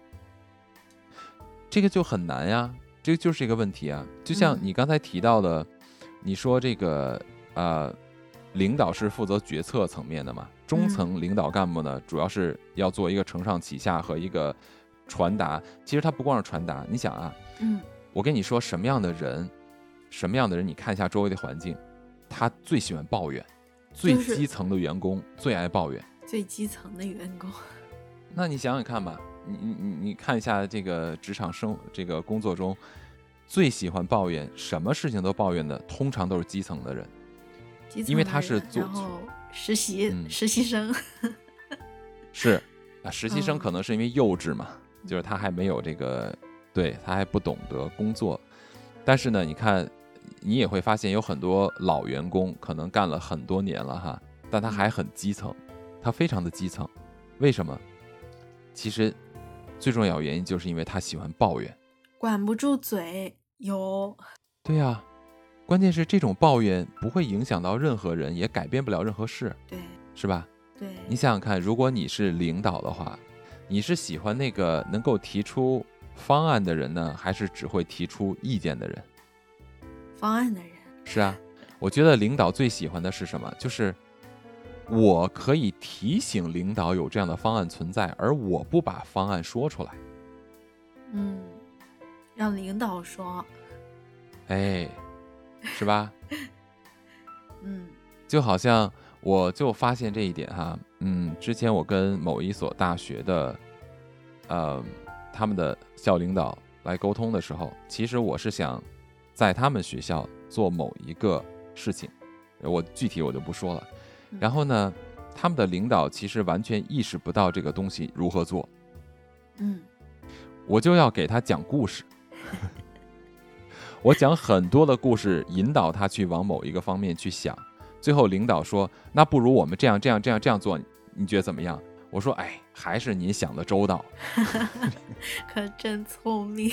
这个就很难呀，这个就是一个问题啊。就像你刚才提到的，你说这个呃，领导是负责决策层面的嘛，中层领导干部呢，主要是要做一个承上启下和一个传达。其实他不光是传达，你想啊，嗯，我跟你说什么样的人，什么样的人，你看一下周围的环境，他最喜欢抱怨。最基层的员工最爱抱怨，最基层的员工，那你想想看吧，你你你你看一下这个职场生这个工作中，最喜欢抱怨，什么事情都抱怨的，通常都是基层的人，因为他是做实习实习生，是啊，实习生可能是因为幼稚嘛，就是他还没有这个，对他还不懂得工作，但是呢，你看。你也会发现有很多老员工可能干了很多年了哈，但他还很基层，他非常的基层，为什么？其实最重要原因就是因为他喜欢抱怨，管不住嘴，有。对呀，关键是这种抱怨不会影响到任何人，也改变不了任何事，对，是吧？对。你想想看，如果你是领导的话，你是喜欢那个能够提出方案的人呢，还是只会提出意见的人？方案的人是啊，我觉得领导最喜欢的是什么？就是我可以提醒领导有这样的方案存在，而我不把方案说出来。嗯，让领导说。哎，是吧？嗯，就好像我就发现这一点哈，嗯，之前我跟某一所大学的，呃，他们的校领导来沟通的时候，其实我是想。在他们学校做某一个事情，我具体我就不说了。然后呢，他们的领导其实完全意识不到这个东西如何做。嗯，我就要给他讲故事，我讲很多的故事，引导他去往某一个方面去想。最后领导说：“那不如我们这样这样这样这样做，你觉得怎么样？”我说：“哎，还是您想的周到。”可真聪明。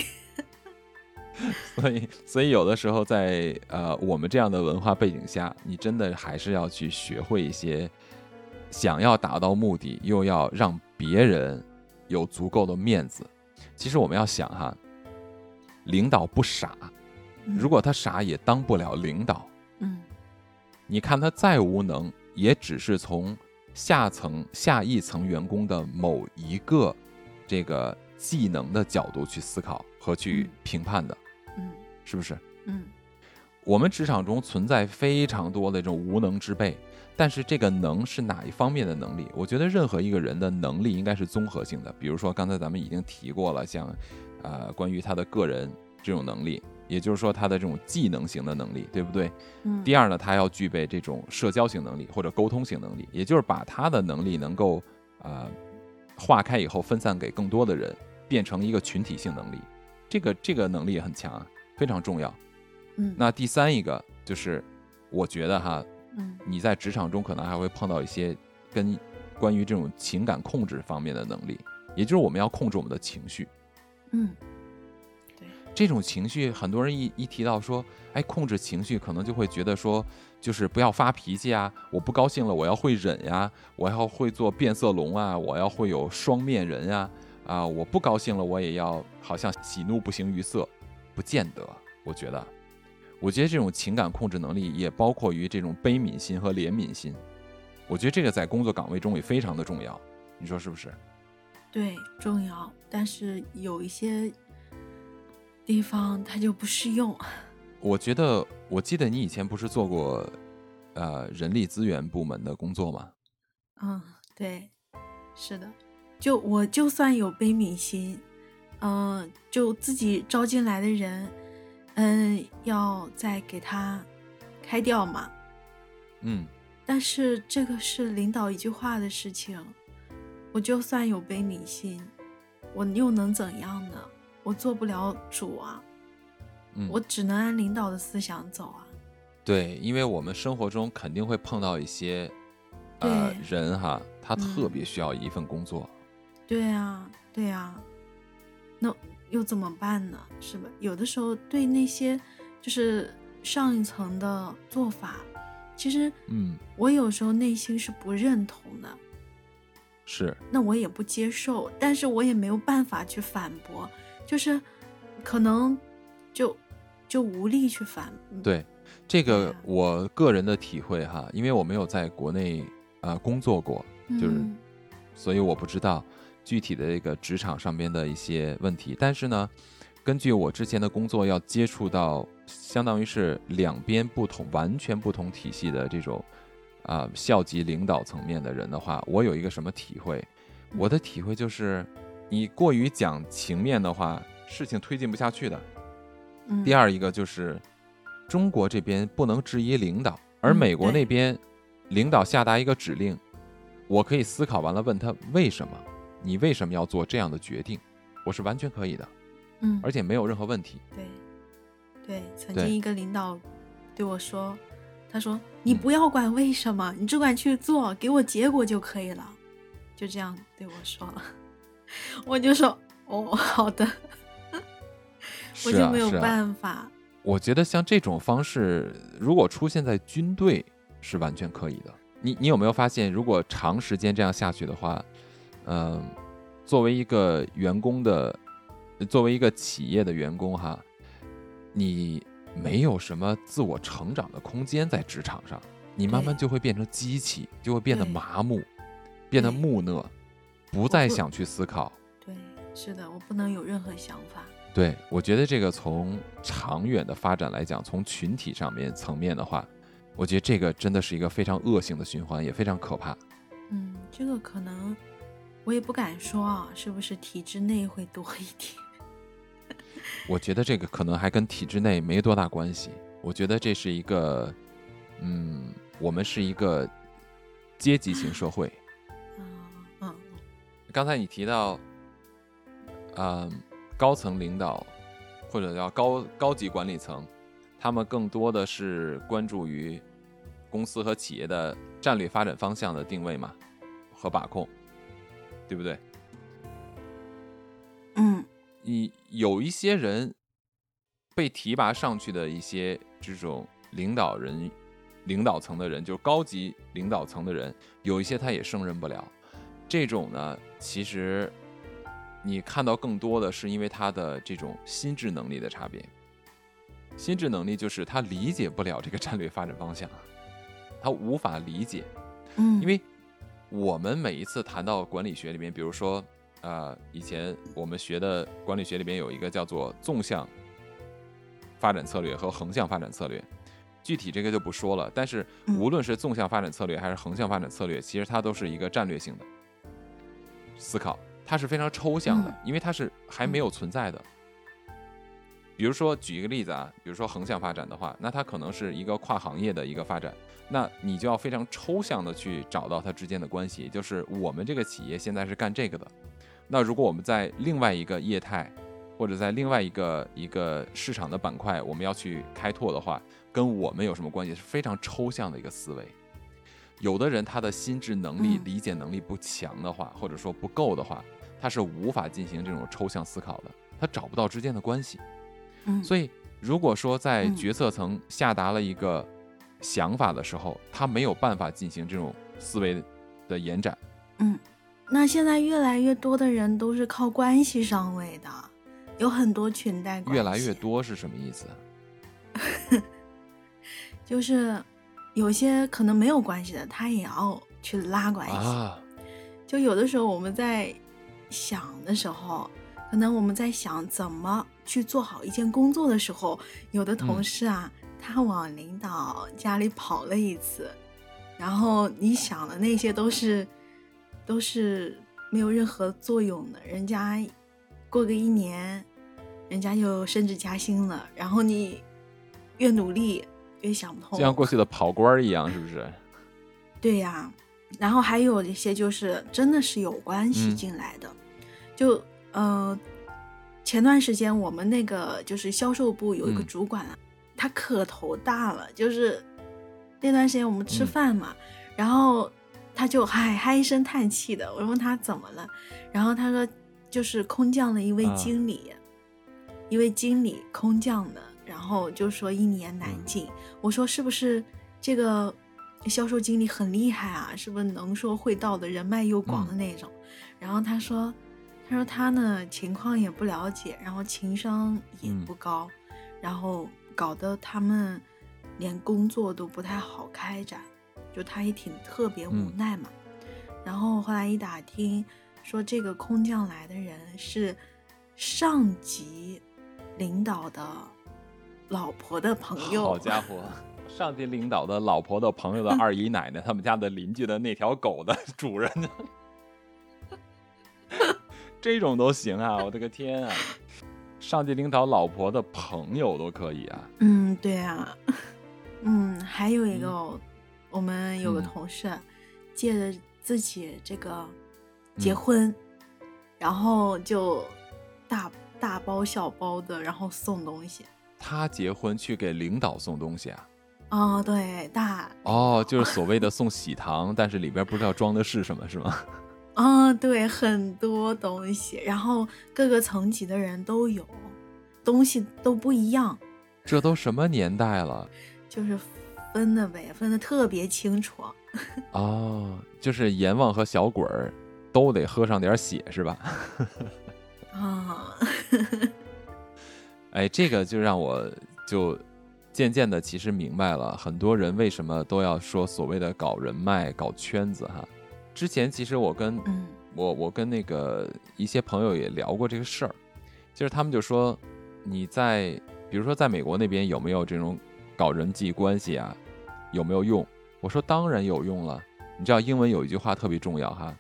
所以，所以有的时候在呃我们这样的文化背景下，你真的还是要去学会一些想要达到目的，又要让别人有足够的面子。其实我们要想哈，领导不傻，如果他傻，也当不了领导。嗯，你看他再无能，也只是从下层下一层员工的某一个这个技能的角度去思考和去评判的。嗯，是不是？嗯，我们职场中存在非常多的这种无能之辈。但是这个能是哪一方面的能力？我觉得任何一个人的能力应该是综合性的。比如说刚才咱们已经提过了，像，呃，关于他的个人这种能力，也就是说他的这种技能型的能力，对不对？嗯。第二呢，他要具备这种社交型能力或者沟通型能力，也就是把他的能力能够，呃，化开以后分散给更多的人，变成一个群体性能力。这个这个能力也很强，非常重要。嗯。那第三一个就是，我觉得哈。嗯，你在职场中可能还会碰到一些跟关于这种情感控制方面的能力，也就是我们要控制我们的情绪。嗯，对，这种情绪，很多人一一提到说，哎，控制情绪，可能就会觉得说，就是不要发脾气啊，我不高兴了，我要会忍呀，我要会做变色龙啊，我要会有双面人呀，啊，我不高兴了，我也要好像喜怒不形于色，不见得，我觉得。我觉得这种情感控制能力也包括于这种悲悯心和怜悯心，我觉得这个在工作岗位中也非常的重要，你说是不是？对，重要，但是有一些地方它就不适用。我觉得，我记得你以前不是做过，呃，人力资源部门的工作吗？嗯，对，是的，就我就算有悲悯心，嗯，就自己招进来的人。嗯，要再给他开掉嘛？嗯，但是这个是领导一句话的事情，我就算有悲悯心，我又能怎样呢？我做不了主啊，嗯我只能按领导的思想走啊。对，因为我们生活中肯定会碰到一些呃人哈，他特别需要一份工作。对呀，对呀，那。又怎么办呢？是吧？有的时候对那些就是上一层的做法，其实，嗯，我有时候内心是不认同的，是，那我也不接受，但是我也没有办法去反驳，就是可能就就无力去反。对，这个我个人的体会哈，因为我没有在国内啊工作过，就是，所以我不知道。具体的这个职场上边的一些问题，但是呢，根据我之前的工作，要接触到相当于是两边不同、完全不同体系的这种啊校级领导层面的人的话，我有一个什么体会？我的体会就是，你过于讲情面的话，事情推进不下去的。第二一个就是，中国这边不能质疑领导，而美国那边领导下达一个指令，我可以思考完了问他为什么。你为什么要做这样的决定？我是完全可以的，嗯，而且没有任何问题。对，对，曾经一个领导对我说：“他说你不要管为什么，你只管去做，给我结果就可以了。”就这样对我说，我就说：“哦，好的。”我就没有办法。我觉得像这种方式，如果出现在军队，是完全可以的。你你有没有发现，如果长时间这样下去的话？嗯，作为一个员工的，作为一个企业的员工哈，你没有什么自我成长的空间在职场上，你慢慢就会变成机器，就会变得麻木，变得木讷，不再想去思考。对，是的，我不能有任何想法。对，我觉得这个从长远的发展来讲，从群体上面层面的话，我觉得这个真的是一个非常恶性的循环，也非常可怕。嗯，这个可能。我也不敢说啊，是不是体制内会多一点？我觉得这个可能还跟体制内没多大关系。我觉得这是一个，嗯，我们是一个阶级型社会。刚才你提到，嗯，高层领导或者叫高高级管理层，他们更多的是关注于公司和企业的战略发展方向的定位嘛和把控。对不对？嗯，你有一些人被提拔上去的一些这种领导人、领导层的人，就是高级领导层的人，有一些他也胜任不了。这种呢，其实你看到更多的是因为他的这种心智能力的差别。心智能力就是他理解不了这个战略发展方向，他无法理解。嗯，因为我们每一次谈到管理学里面，比如说，呃，以前我们学的管理学里边有一个叫做纵向发展策略和横向发展策略。具体这个就不说了，但是无论是纵向发展策略还是横向发展策略，其实它都是一个战略性的思考，它是非常抽象的，因为它是还没有存在的。比如说举一个例子啊，比如说横向发展的话，那它可能是一个跨行业的一个发展，那你就要非常抽象的去找到它之间的关系，就是我们这个企业现在是干这个的，那如果我们在另外一个业态或者在另外一个一个市场的板块，我们要去开拓的话。跟我们有什么关系？是非常抽象的一个思维。有的人他的心智能力、理解能力不强的话，或者说不够的话，他是无法进行这种抽象思考的，他找不到之间的关系。嗯，所以如果说在决策层下达了一个想法的时候，他没有办法进行这种思维的延展。嗯，那现在越来越多的人都是靠关系上位的，有很多裙带关系。越来越多是什么意思？就是有些可能没有关系的，他也要去拉关系。就有的时候我们在想的时候，可能我们在想怎么去做好一件工作的时候，有的同事啊，他往领导家里跑了一次，然后你想的那些都是都是没有任何作用的。人家过个一年，人家就升职加薪了，然后你越努力。越想不通，就像过去的跑官一样，是不是？对呀，然后还有一些就是真的是有关系进来的，就呃，前段时间我们那个就是销售部有一个主管啊，他可头大了，就是那段时间我们吃饭嘛，然后他就嗨嗨声叹气的，我问他怎么了，然后他说就是空降了一位经理，一位经理空降的。然后就说一言难尽，我说是不是这个销售经理很厉害啊？是不是能说会道的人脉又广的那种？然后他说，他说他呢情况也不了解，然后情商也不高，然后搞得他们连工作都不太好开展，就他也挺特别无奈嘛。然后后来一打听，说这个空降来的人是上级领导的。老婆的朋友，好家伙，上级领导的老婆的朋友的二姨奶奶，他们家的邻居的那条狗的 主人，这种都行啊！我的个天啊！上级领导老婆的朋友都可以啊！嗯，对啊，嗯，还有一个，我们有个同事，借着自己这个结婚，然后就大大包小包的，然后送东西。他结婚去给领导送东西啊？哦，对，大哦，就是所谓的送喜糖，但是里边不知道装的是什么，是吗？啊，对，很多东西，然后各个层级的人都有，东西都不一样。这都什么年代了？就是分的呗，分的特别清楚。哦，就是阎王和小鬼儿都得喝上点血，是吧？啊。哎，这个就让我就渐渐的其实明白了，很多人为什么都要说所谓的搞人脉、搞圈子哈。之前其实我跟我我跟那个一些朋友也聊过这个事儿，就是他们就说你在比如说在美国那边有没有这种搞人际关系啊？有没有用？我说当然有用了。你知道英文有一句话特别重要哈，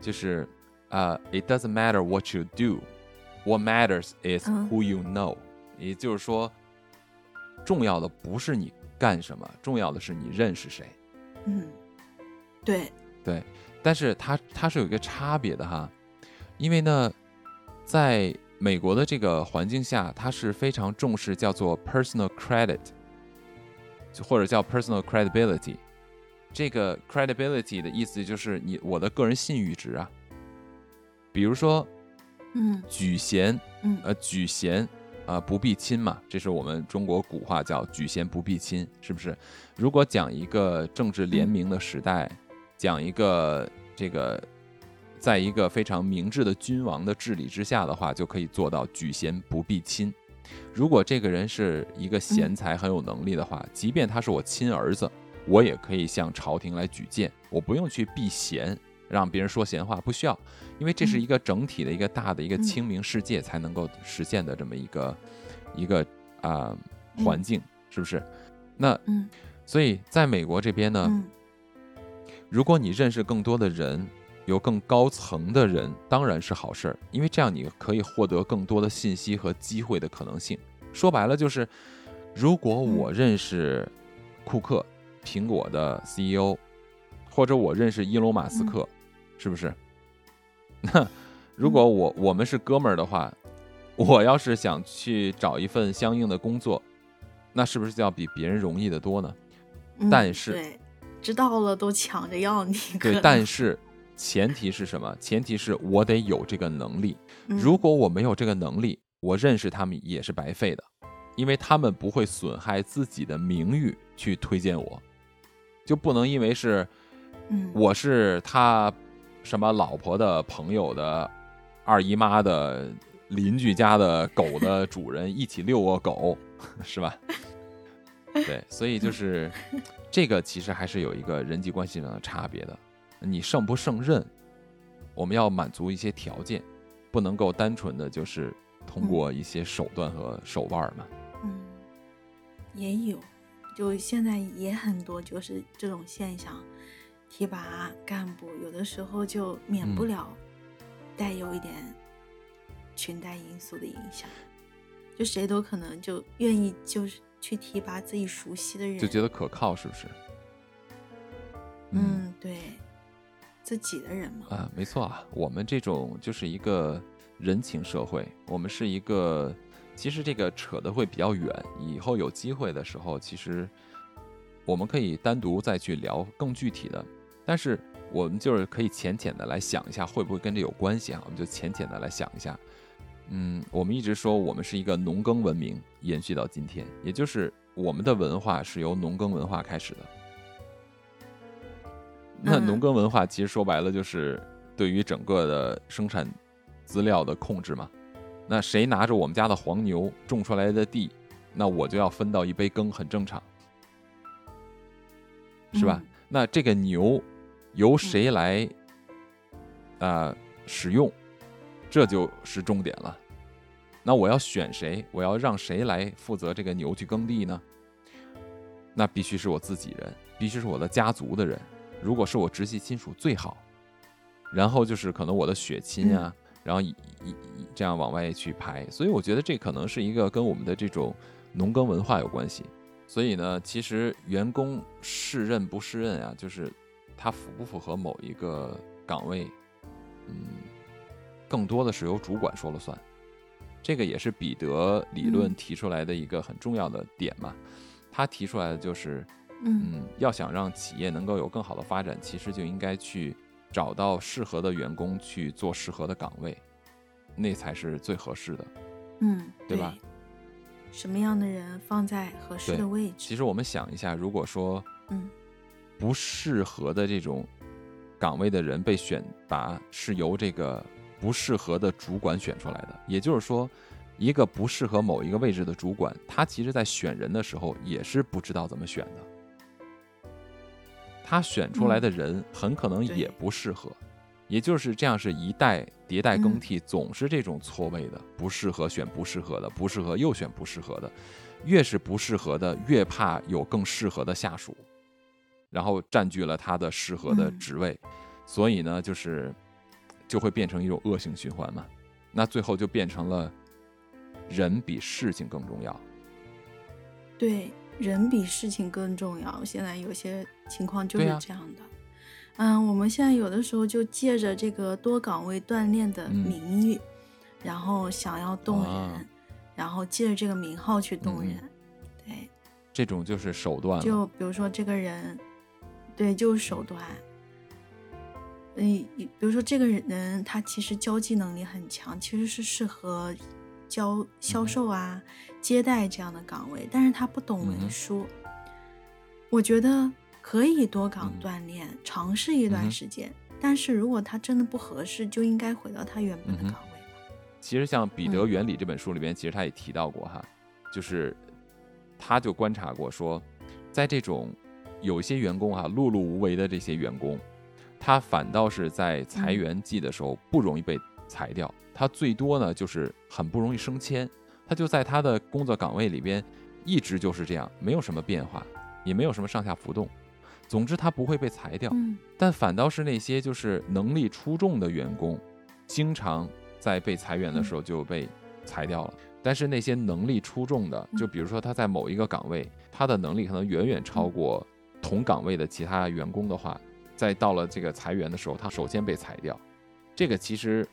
就是啊，It doesn't matter what you do, what matters is who you know。也就是说，重要的不是你干什么，重要的是你认识谁。嗯，对对，但是它它是有一个差别的哈，因为呢，在美国的这个环境下，它是非常重视叫做 personal credit，或者叫 personal credibility。这个 credibility 的意思就是你我的个人信誉值啊。比如说，嗯，举贤，嗯，呃，举贤。啊，不必亲嘛，这是我们中国古话叫举贤不避亲，是不是？如果讲一个政治联名的时代，讲一个这个，在一个非常明智的君王的治理之下的话，就可以做到举贤不避亲。如果这个人是一个贤才，很有能力的话，即便他是我亲儿子，我也可以向朝廷来举荐，我不用去避嫌，让别人说闲话，不需要。因为这是一个整体的一个大的一个清明世界才能够实现的这么一个一个啊环境，是不是？那所以在美国这边呢，如果你认识更多的人，有更高层的人，当然是好事儿，因为这样你可以获得更多的信息和机会的可能性。说白了就是，如果我认识库克，苹果的 CEO，或者我认识伊隆马斯克，是不是？那如果我我们是哥们儿的话，我要是想去找一份相应的工作，那是不是就要比别人容易的多呢？但是，对，知道了都抢着要你。对，但是前提是什么？前提是我得有这个能力。如果我没有这个能力，我认识他们也是白费的，因为他们不会损害自己的名誉去推荐我，就不能因为是，我是他。什么老婆的朋友的二姨妈的邻居家的狗的主人一起遛过狗，是吧？对，所以就是这个其实还是有一个人际关系上的差别的。你胜不胜任，我们要满足一些条件，不能够单纯的就是通过一些手段和手腕嘛。嗯，也有，就现在也很多就是这种现象。提拔干部，有的时候就免不了带有一点裙带因素的影响，就谁都可能就愿意就是去提拔自己熟悉的人，就觉得可靠，是不是？嗯，对，自己的人嘛。啊，没错啊，我们这种就是一个人情社会，我们是一个，其实这个扯的会比较远，以后有机会的时候，其实我们可以单独再去聊更具体的。但是我们就是可以浅浅的来想一下，会不会跟这有关系啊？我们就浅浅的来想一下。嗯，我们一直说我们是一个农耕文明，延续到今天，也就是我们的文化是由农耕文化开始的。那农耕文化其实说白了就是对于整个的生产资料的控制嘛。那谁拿着我们家的黄牛种出来的地，那我就要分到一杯羹，很正常，是吧？那这个牛。由谁来啊使用，这就是重点了。那我要选谁？我要让谁来负责这个牛去耕地呢？那必须是我自己人，必须是我的家族的人。如果是我直系亲属最好，然后就是可能我的血亲啊，然后一一这样往外去排。所以我觉得这可能是一个跟我们的这种农耕文化有关系。所以呢，其实员工适任不适任啊，就是。他符不符合某一个岗位？嗯，更多的是由主管说了算。这个也是彼得理论提出来的一个很重要的点嘛。他提出来的就是，嗯，要想让企业能够有更好的发展，其实就应该去找到适合的员工去做适合的岗位，那才是最合适的。嗯，对吧？什么样的人放在合适的位置？其实我们想一下，如果说，嗯。不适合的这种岗位的人被选拔，是由这个不适合的主管选出来的。也就是说，一个不适合某一个位置的主管，他其实在选人的时候也是不知道怎么选的。他选出来的人很可能也不适合，也就是这样，是一代迭代更替，总是这种错位的，不适合选不适合的，不适合又选不适合的，越是不适合的，越怕有更适合的下属。然后占据了他的适合的职位，所以呢，就是就会变成一种恶性循环嘛。那最后就变成了人比事情更重要。对，人比事情更重要。现在有些情况就是这样的。嗯，我们现在有的时候就借着这个多岗位锻炼的名誉，然后想要动人，然后借着这个名号去动人。对，这种就是手段。就比如说这个人。对，就是手段。嗯，比如说这个人，他其实交际能力很强，其实是适合交销售啊、接待这样的岗位，但是他不懂文书。我觉得可以多岗锻炼，尝试一段时间。但是如果他真的不合适，就应该回到他原本的岗位其实像《彼得原理》这本书里边，其实他也提到过哈，就是他就观察过说，在这种有一些员工哈碌碌无为的这些员工，他反倒是在裁员季的时候不容易被裁掉，他最多呢就是很不容易升迁，他就在他的工作岗位里边一直就是这样，没有什么变化，也没有什么上下浮动。总之，他不会被裁掉，但反倒是那些就是能力出众的员工，经常在被裁员的时候就被裁掉了。但是那些能力出众的，就比如说他在某一个岗位，他的能力可能远远超过同岗位的其他员工的话，在到了这个裁员的时候，他首先被裁掉。这个其实，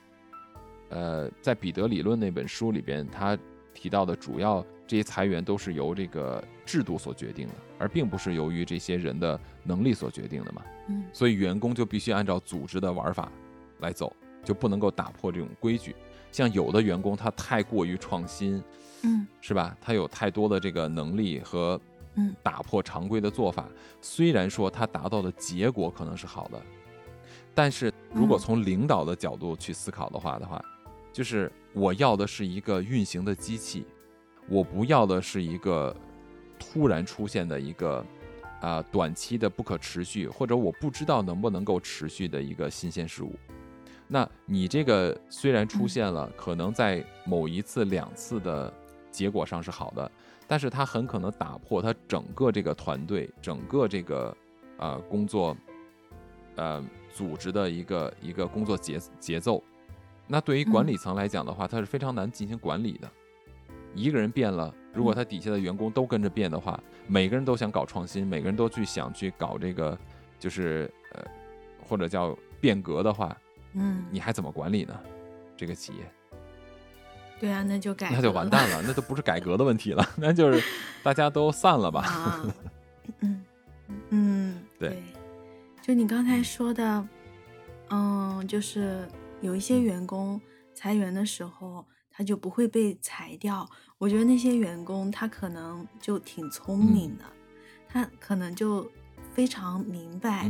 呃，在彼得理论那本书里边，他提到的主要。这些裁员都是由这个制度所决定的，而并不是由于这些人的能力所决定的嘛。嗯，所以员工就必须按照组织的玩法来走，就不能够打破这种规矩。像有的员工他太过于创新，嗯，是吧？他有太多的这个能力和嗯打破常规的做法。虽然说他达到的结果可能是好的，但是如果从领导的角度去思考的话的话，就是我要的是一个运行的机器。我不要的是一个突然出现的一个啊短期的不可持续，或者我不知道能不能够持续的一个新鲜事物。那你这个虽然出现了，可能在某一次、两次的结果上是好的，但是它很可能打破它整个这个团队、整个这个呃工作呃组织的一个一个工作节节奏。那对于管理层来讲的话，它是非常难进行管理的。一个人变了，如果他底下的员工都跟着变的话，每个人都想搞创新，每个人都去想去搞这个，就是呃，或者叫变革的话，嗯，你还怎么管理呢？这个企业？对啊，那就改，那就完蛋了，那都不是改革的问题了，那就是大家都散了吧。嗯嗯，对，就你刚才说的，嗯，就是有一些员工裁员的时候。他就不会被裁掉。我觉得那些员工他可能就挺聪明的，他可能就非常明白，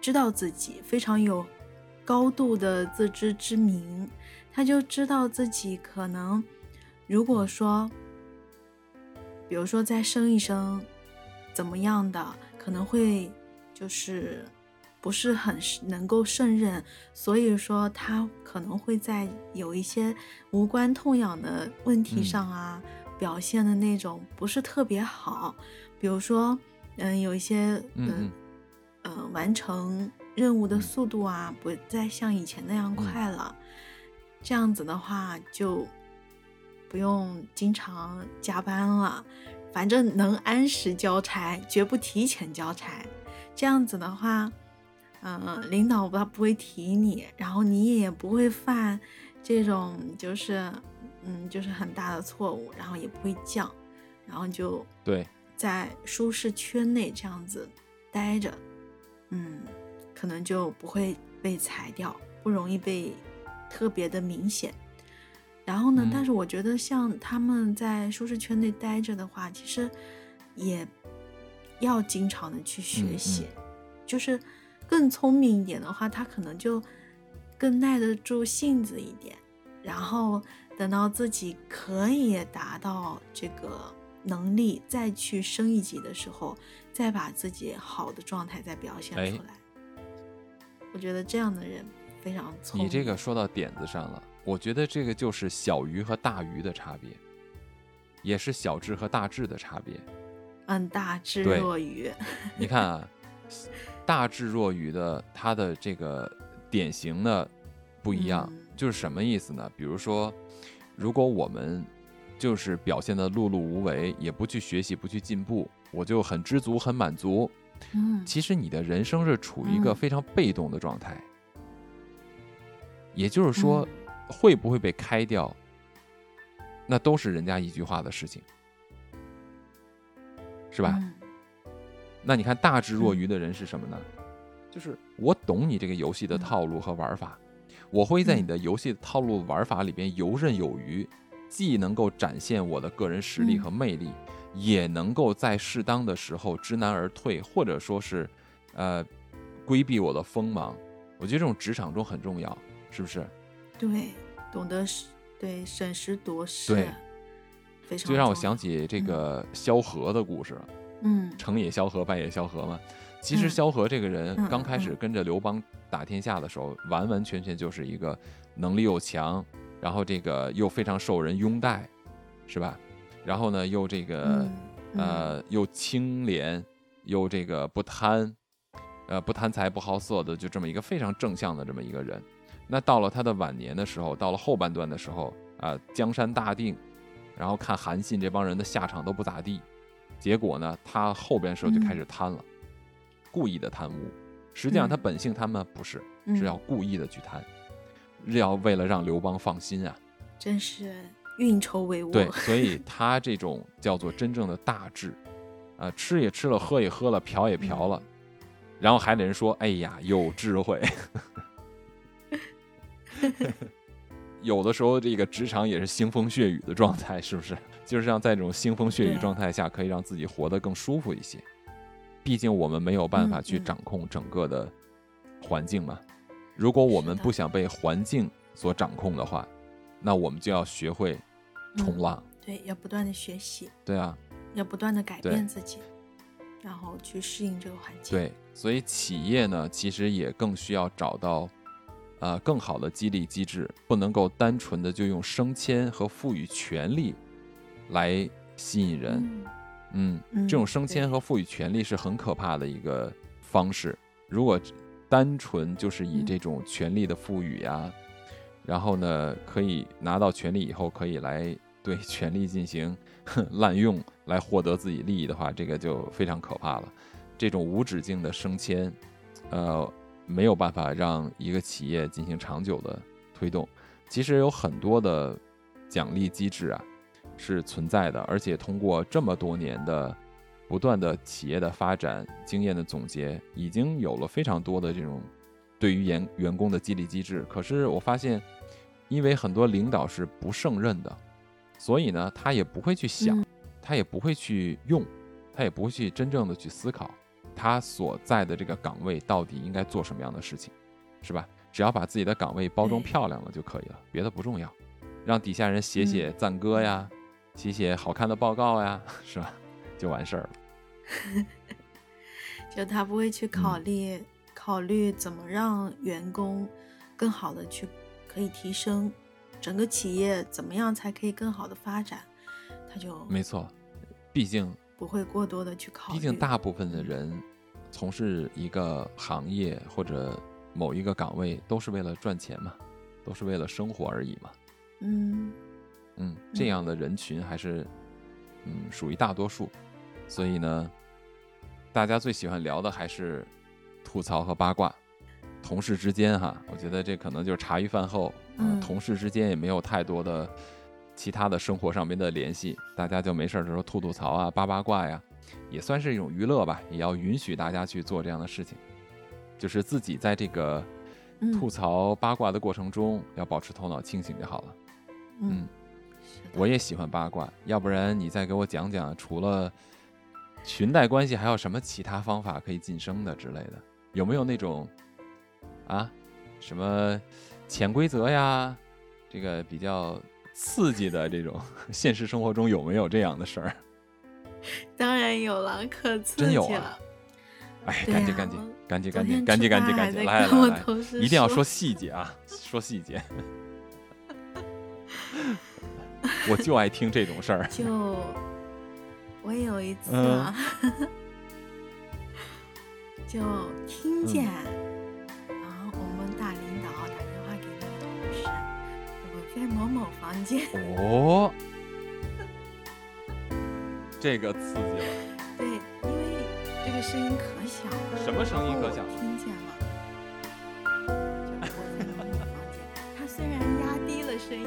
知道自己非常有高度的自知之明，他就知道自己可能，如果说，比如说再升一升，怎么样的，可能会就是。不是很能够胜任，所以说他可能会在有一些无关痛痒的问题上啊，表现的那种不是特别好。比如说，嗯，有一些嗯嗯完成任务的速度啊，不再像以前那样快了。这样子的话，就不用经常加班了，反正能按时交差，绝不提前交差。这样子的话。嗯，领导他不会提你，然后你也不会犯这种就是，嗯，就是很大的错误，然后也不会降，然后就对，在舒适圈内这样子待着，嗯，可能就不会被裁掉，不容易被特别的明显。然后呢，但是我觉得像他们在舒适圈内待着的话，其实也要经常的去学习，就是。更聪明一点的话，他可能就更耐得住性子一点，然后等到自己可以达到这个能力，再去升一级的时候，再把自己好的状态再表现出来。我觉得这样的人非常聪明。你这个说到点子上了，我觉得这个就是小鱼和大鱼的差别，也是小智和大智的差别。嗯，大智若愚。你看啊。大智若愚的，他的这个典型的不一样，就是什么意思呢？比如说，如果我们就是表现的碌碌无为，也不去学习，不去进步，我就很知足、很满足。嗯，其实你的人生是处于一个非常被动的状态。也就是说，会不会被开掉，那都是人家一句话的事情，是吧？那你看大智若愚的人是什么呢？就是我懂你这个游戏的套路和玩法，我会在你的游戏套路玩法里边游刃有余，既能够展现我的个人实力和魅力，也能够在适当的时候知难而退，或者说是，呃，规避我的锋芒。我觉得这种职场中很重要，是不是？对，懂得是，对，审时度势，对，非常。就让我想起这个萧何的故事，嗯，成也萧何，败也萧何嘛。其实萧何这个人刚开始跟着刘邦打天下的时候，完完全全就是一个能力又强。然后这个又非常受人拥戴，是吧？然后呢，又这个呃，又清廉，又这个不贪，呃，不贪财不好色的，就这么一个非常正向的这么一个人。那到了他的晚年的时候，到了后半段的时候啊，江山大定，然后看韩信这帮人的下场都不咋地，结果呢，他后边时候就开始贪了，故意的贪污。实际上他本性他们不是，是要故意的去贪。是要为了让刘邦放心啊，真是运筹帷幄。对，所以他这种叫做真正的大智，啊，吃也吃了，喝也喝了，嫖也嫖了，然后还得人说，哎呀，有智慧。有的时候这个职场也是腥风血雨的状态，是不是？就是像在这种腥风血雨状态下，可以让自己活得更舒服一些。毕竟我们没有办法去掌控整个的环境嘛。如果我们不想被环境所掌控的话，那我们就要学会冲浪。对，要不断的学习。对啊，要不断的改变自己，然后去适应这个环境。对，所以企业呢，其实也更需要找到，呃，更好的激励机制，不能够单纯的就用升迁和赋予权利来吸引人。嗯，这种升迁和赋予权利是很可怕的一个方式。如果单纯就是以这种权力的赋予呀，然后呢，可以拿到权力以后，可以来对权力进行 滥用，来获得自己利益的话，这个就非常可怕了。这种无止境的升迁，呃，没有办法让一个企业进行长久的推动。其实有很多的奖励机制啊是存在的，而且通过这么多年的。不断的企业的发展经验的总结，已经有了非常多的这种对于员员工的激励机制。可是我发现，因为很多领导是不胜任的，所以呢，他也不会去想，他也不会去用，他也不会去真正的去思考他所在的这个岗位到底应该做什么样的事情，是吧？只要把自己的岗位包装漂亮了就可以了，别的不重要，让底下人写写赞歌呀，写写好看的报告呀，是吧？就完事儿了，就他不会去考虑考虑怎么让员工更好的去可以提升整个企业怎么样才可以更好的发展，他就没错，毕竟不会过多的去考虑。毕竟大部分的人从事一个行业或者某一个岗位都是为了赚钱嘛，都是为了生活而已嘛。嗯嗯，这样的人群还是嗯属于大多数。所以呢，大家最喜欢聊的还是吐槽和八卦。同事之间哈，我觉得这可能就是茶余饭后，同事之间也没有太多的其他的生活上面的联系，大家就没事的时候吐吐槽啊、八八卦呀，也算是一种娱乐吧。也要允许大家去做这样的事情，就是自己在这个吐槽八卦的过程中，要保持头脑清醒就好了。嗯，我也喜欢八卦，要不然你再给我讲讲，除了。裙带关系还有什么其他方法可以晋升的之类的？有没有那种啊，什么潜规则呀？这个比较刺激的这种，现实生活中有没有这样的事儿？当然有了，可刺激了！哎，赶紧赶紧赶紧赶紧赶紧赶紧赶紧来来来，一定要说细节啊，说细节。我就爱听这种事儿。就我有一次，就听见，然后我们大领导打电话给同事，我在某某房间。哦，这个刺激了。对，因为这个声音可小了。什么声音可小了？听见了。就我在某某房间，他虽然压低了声音。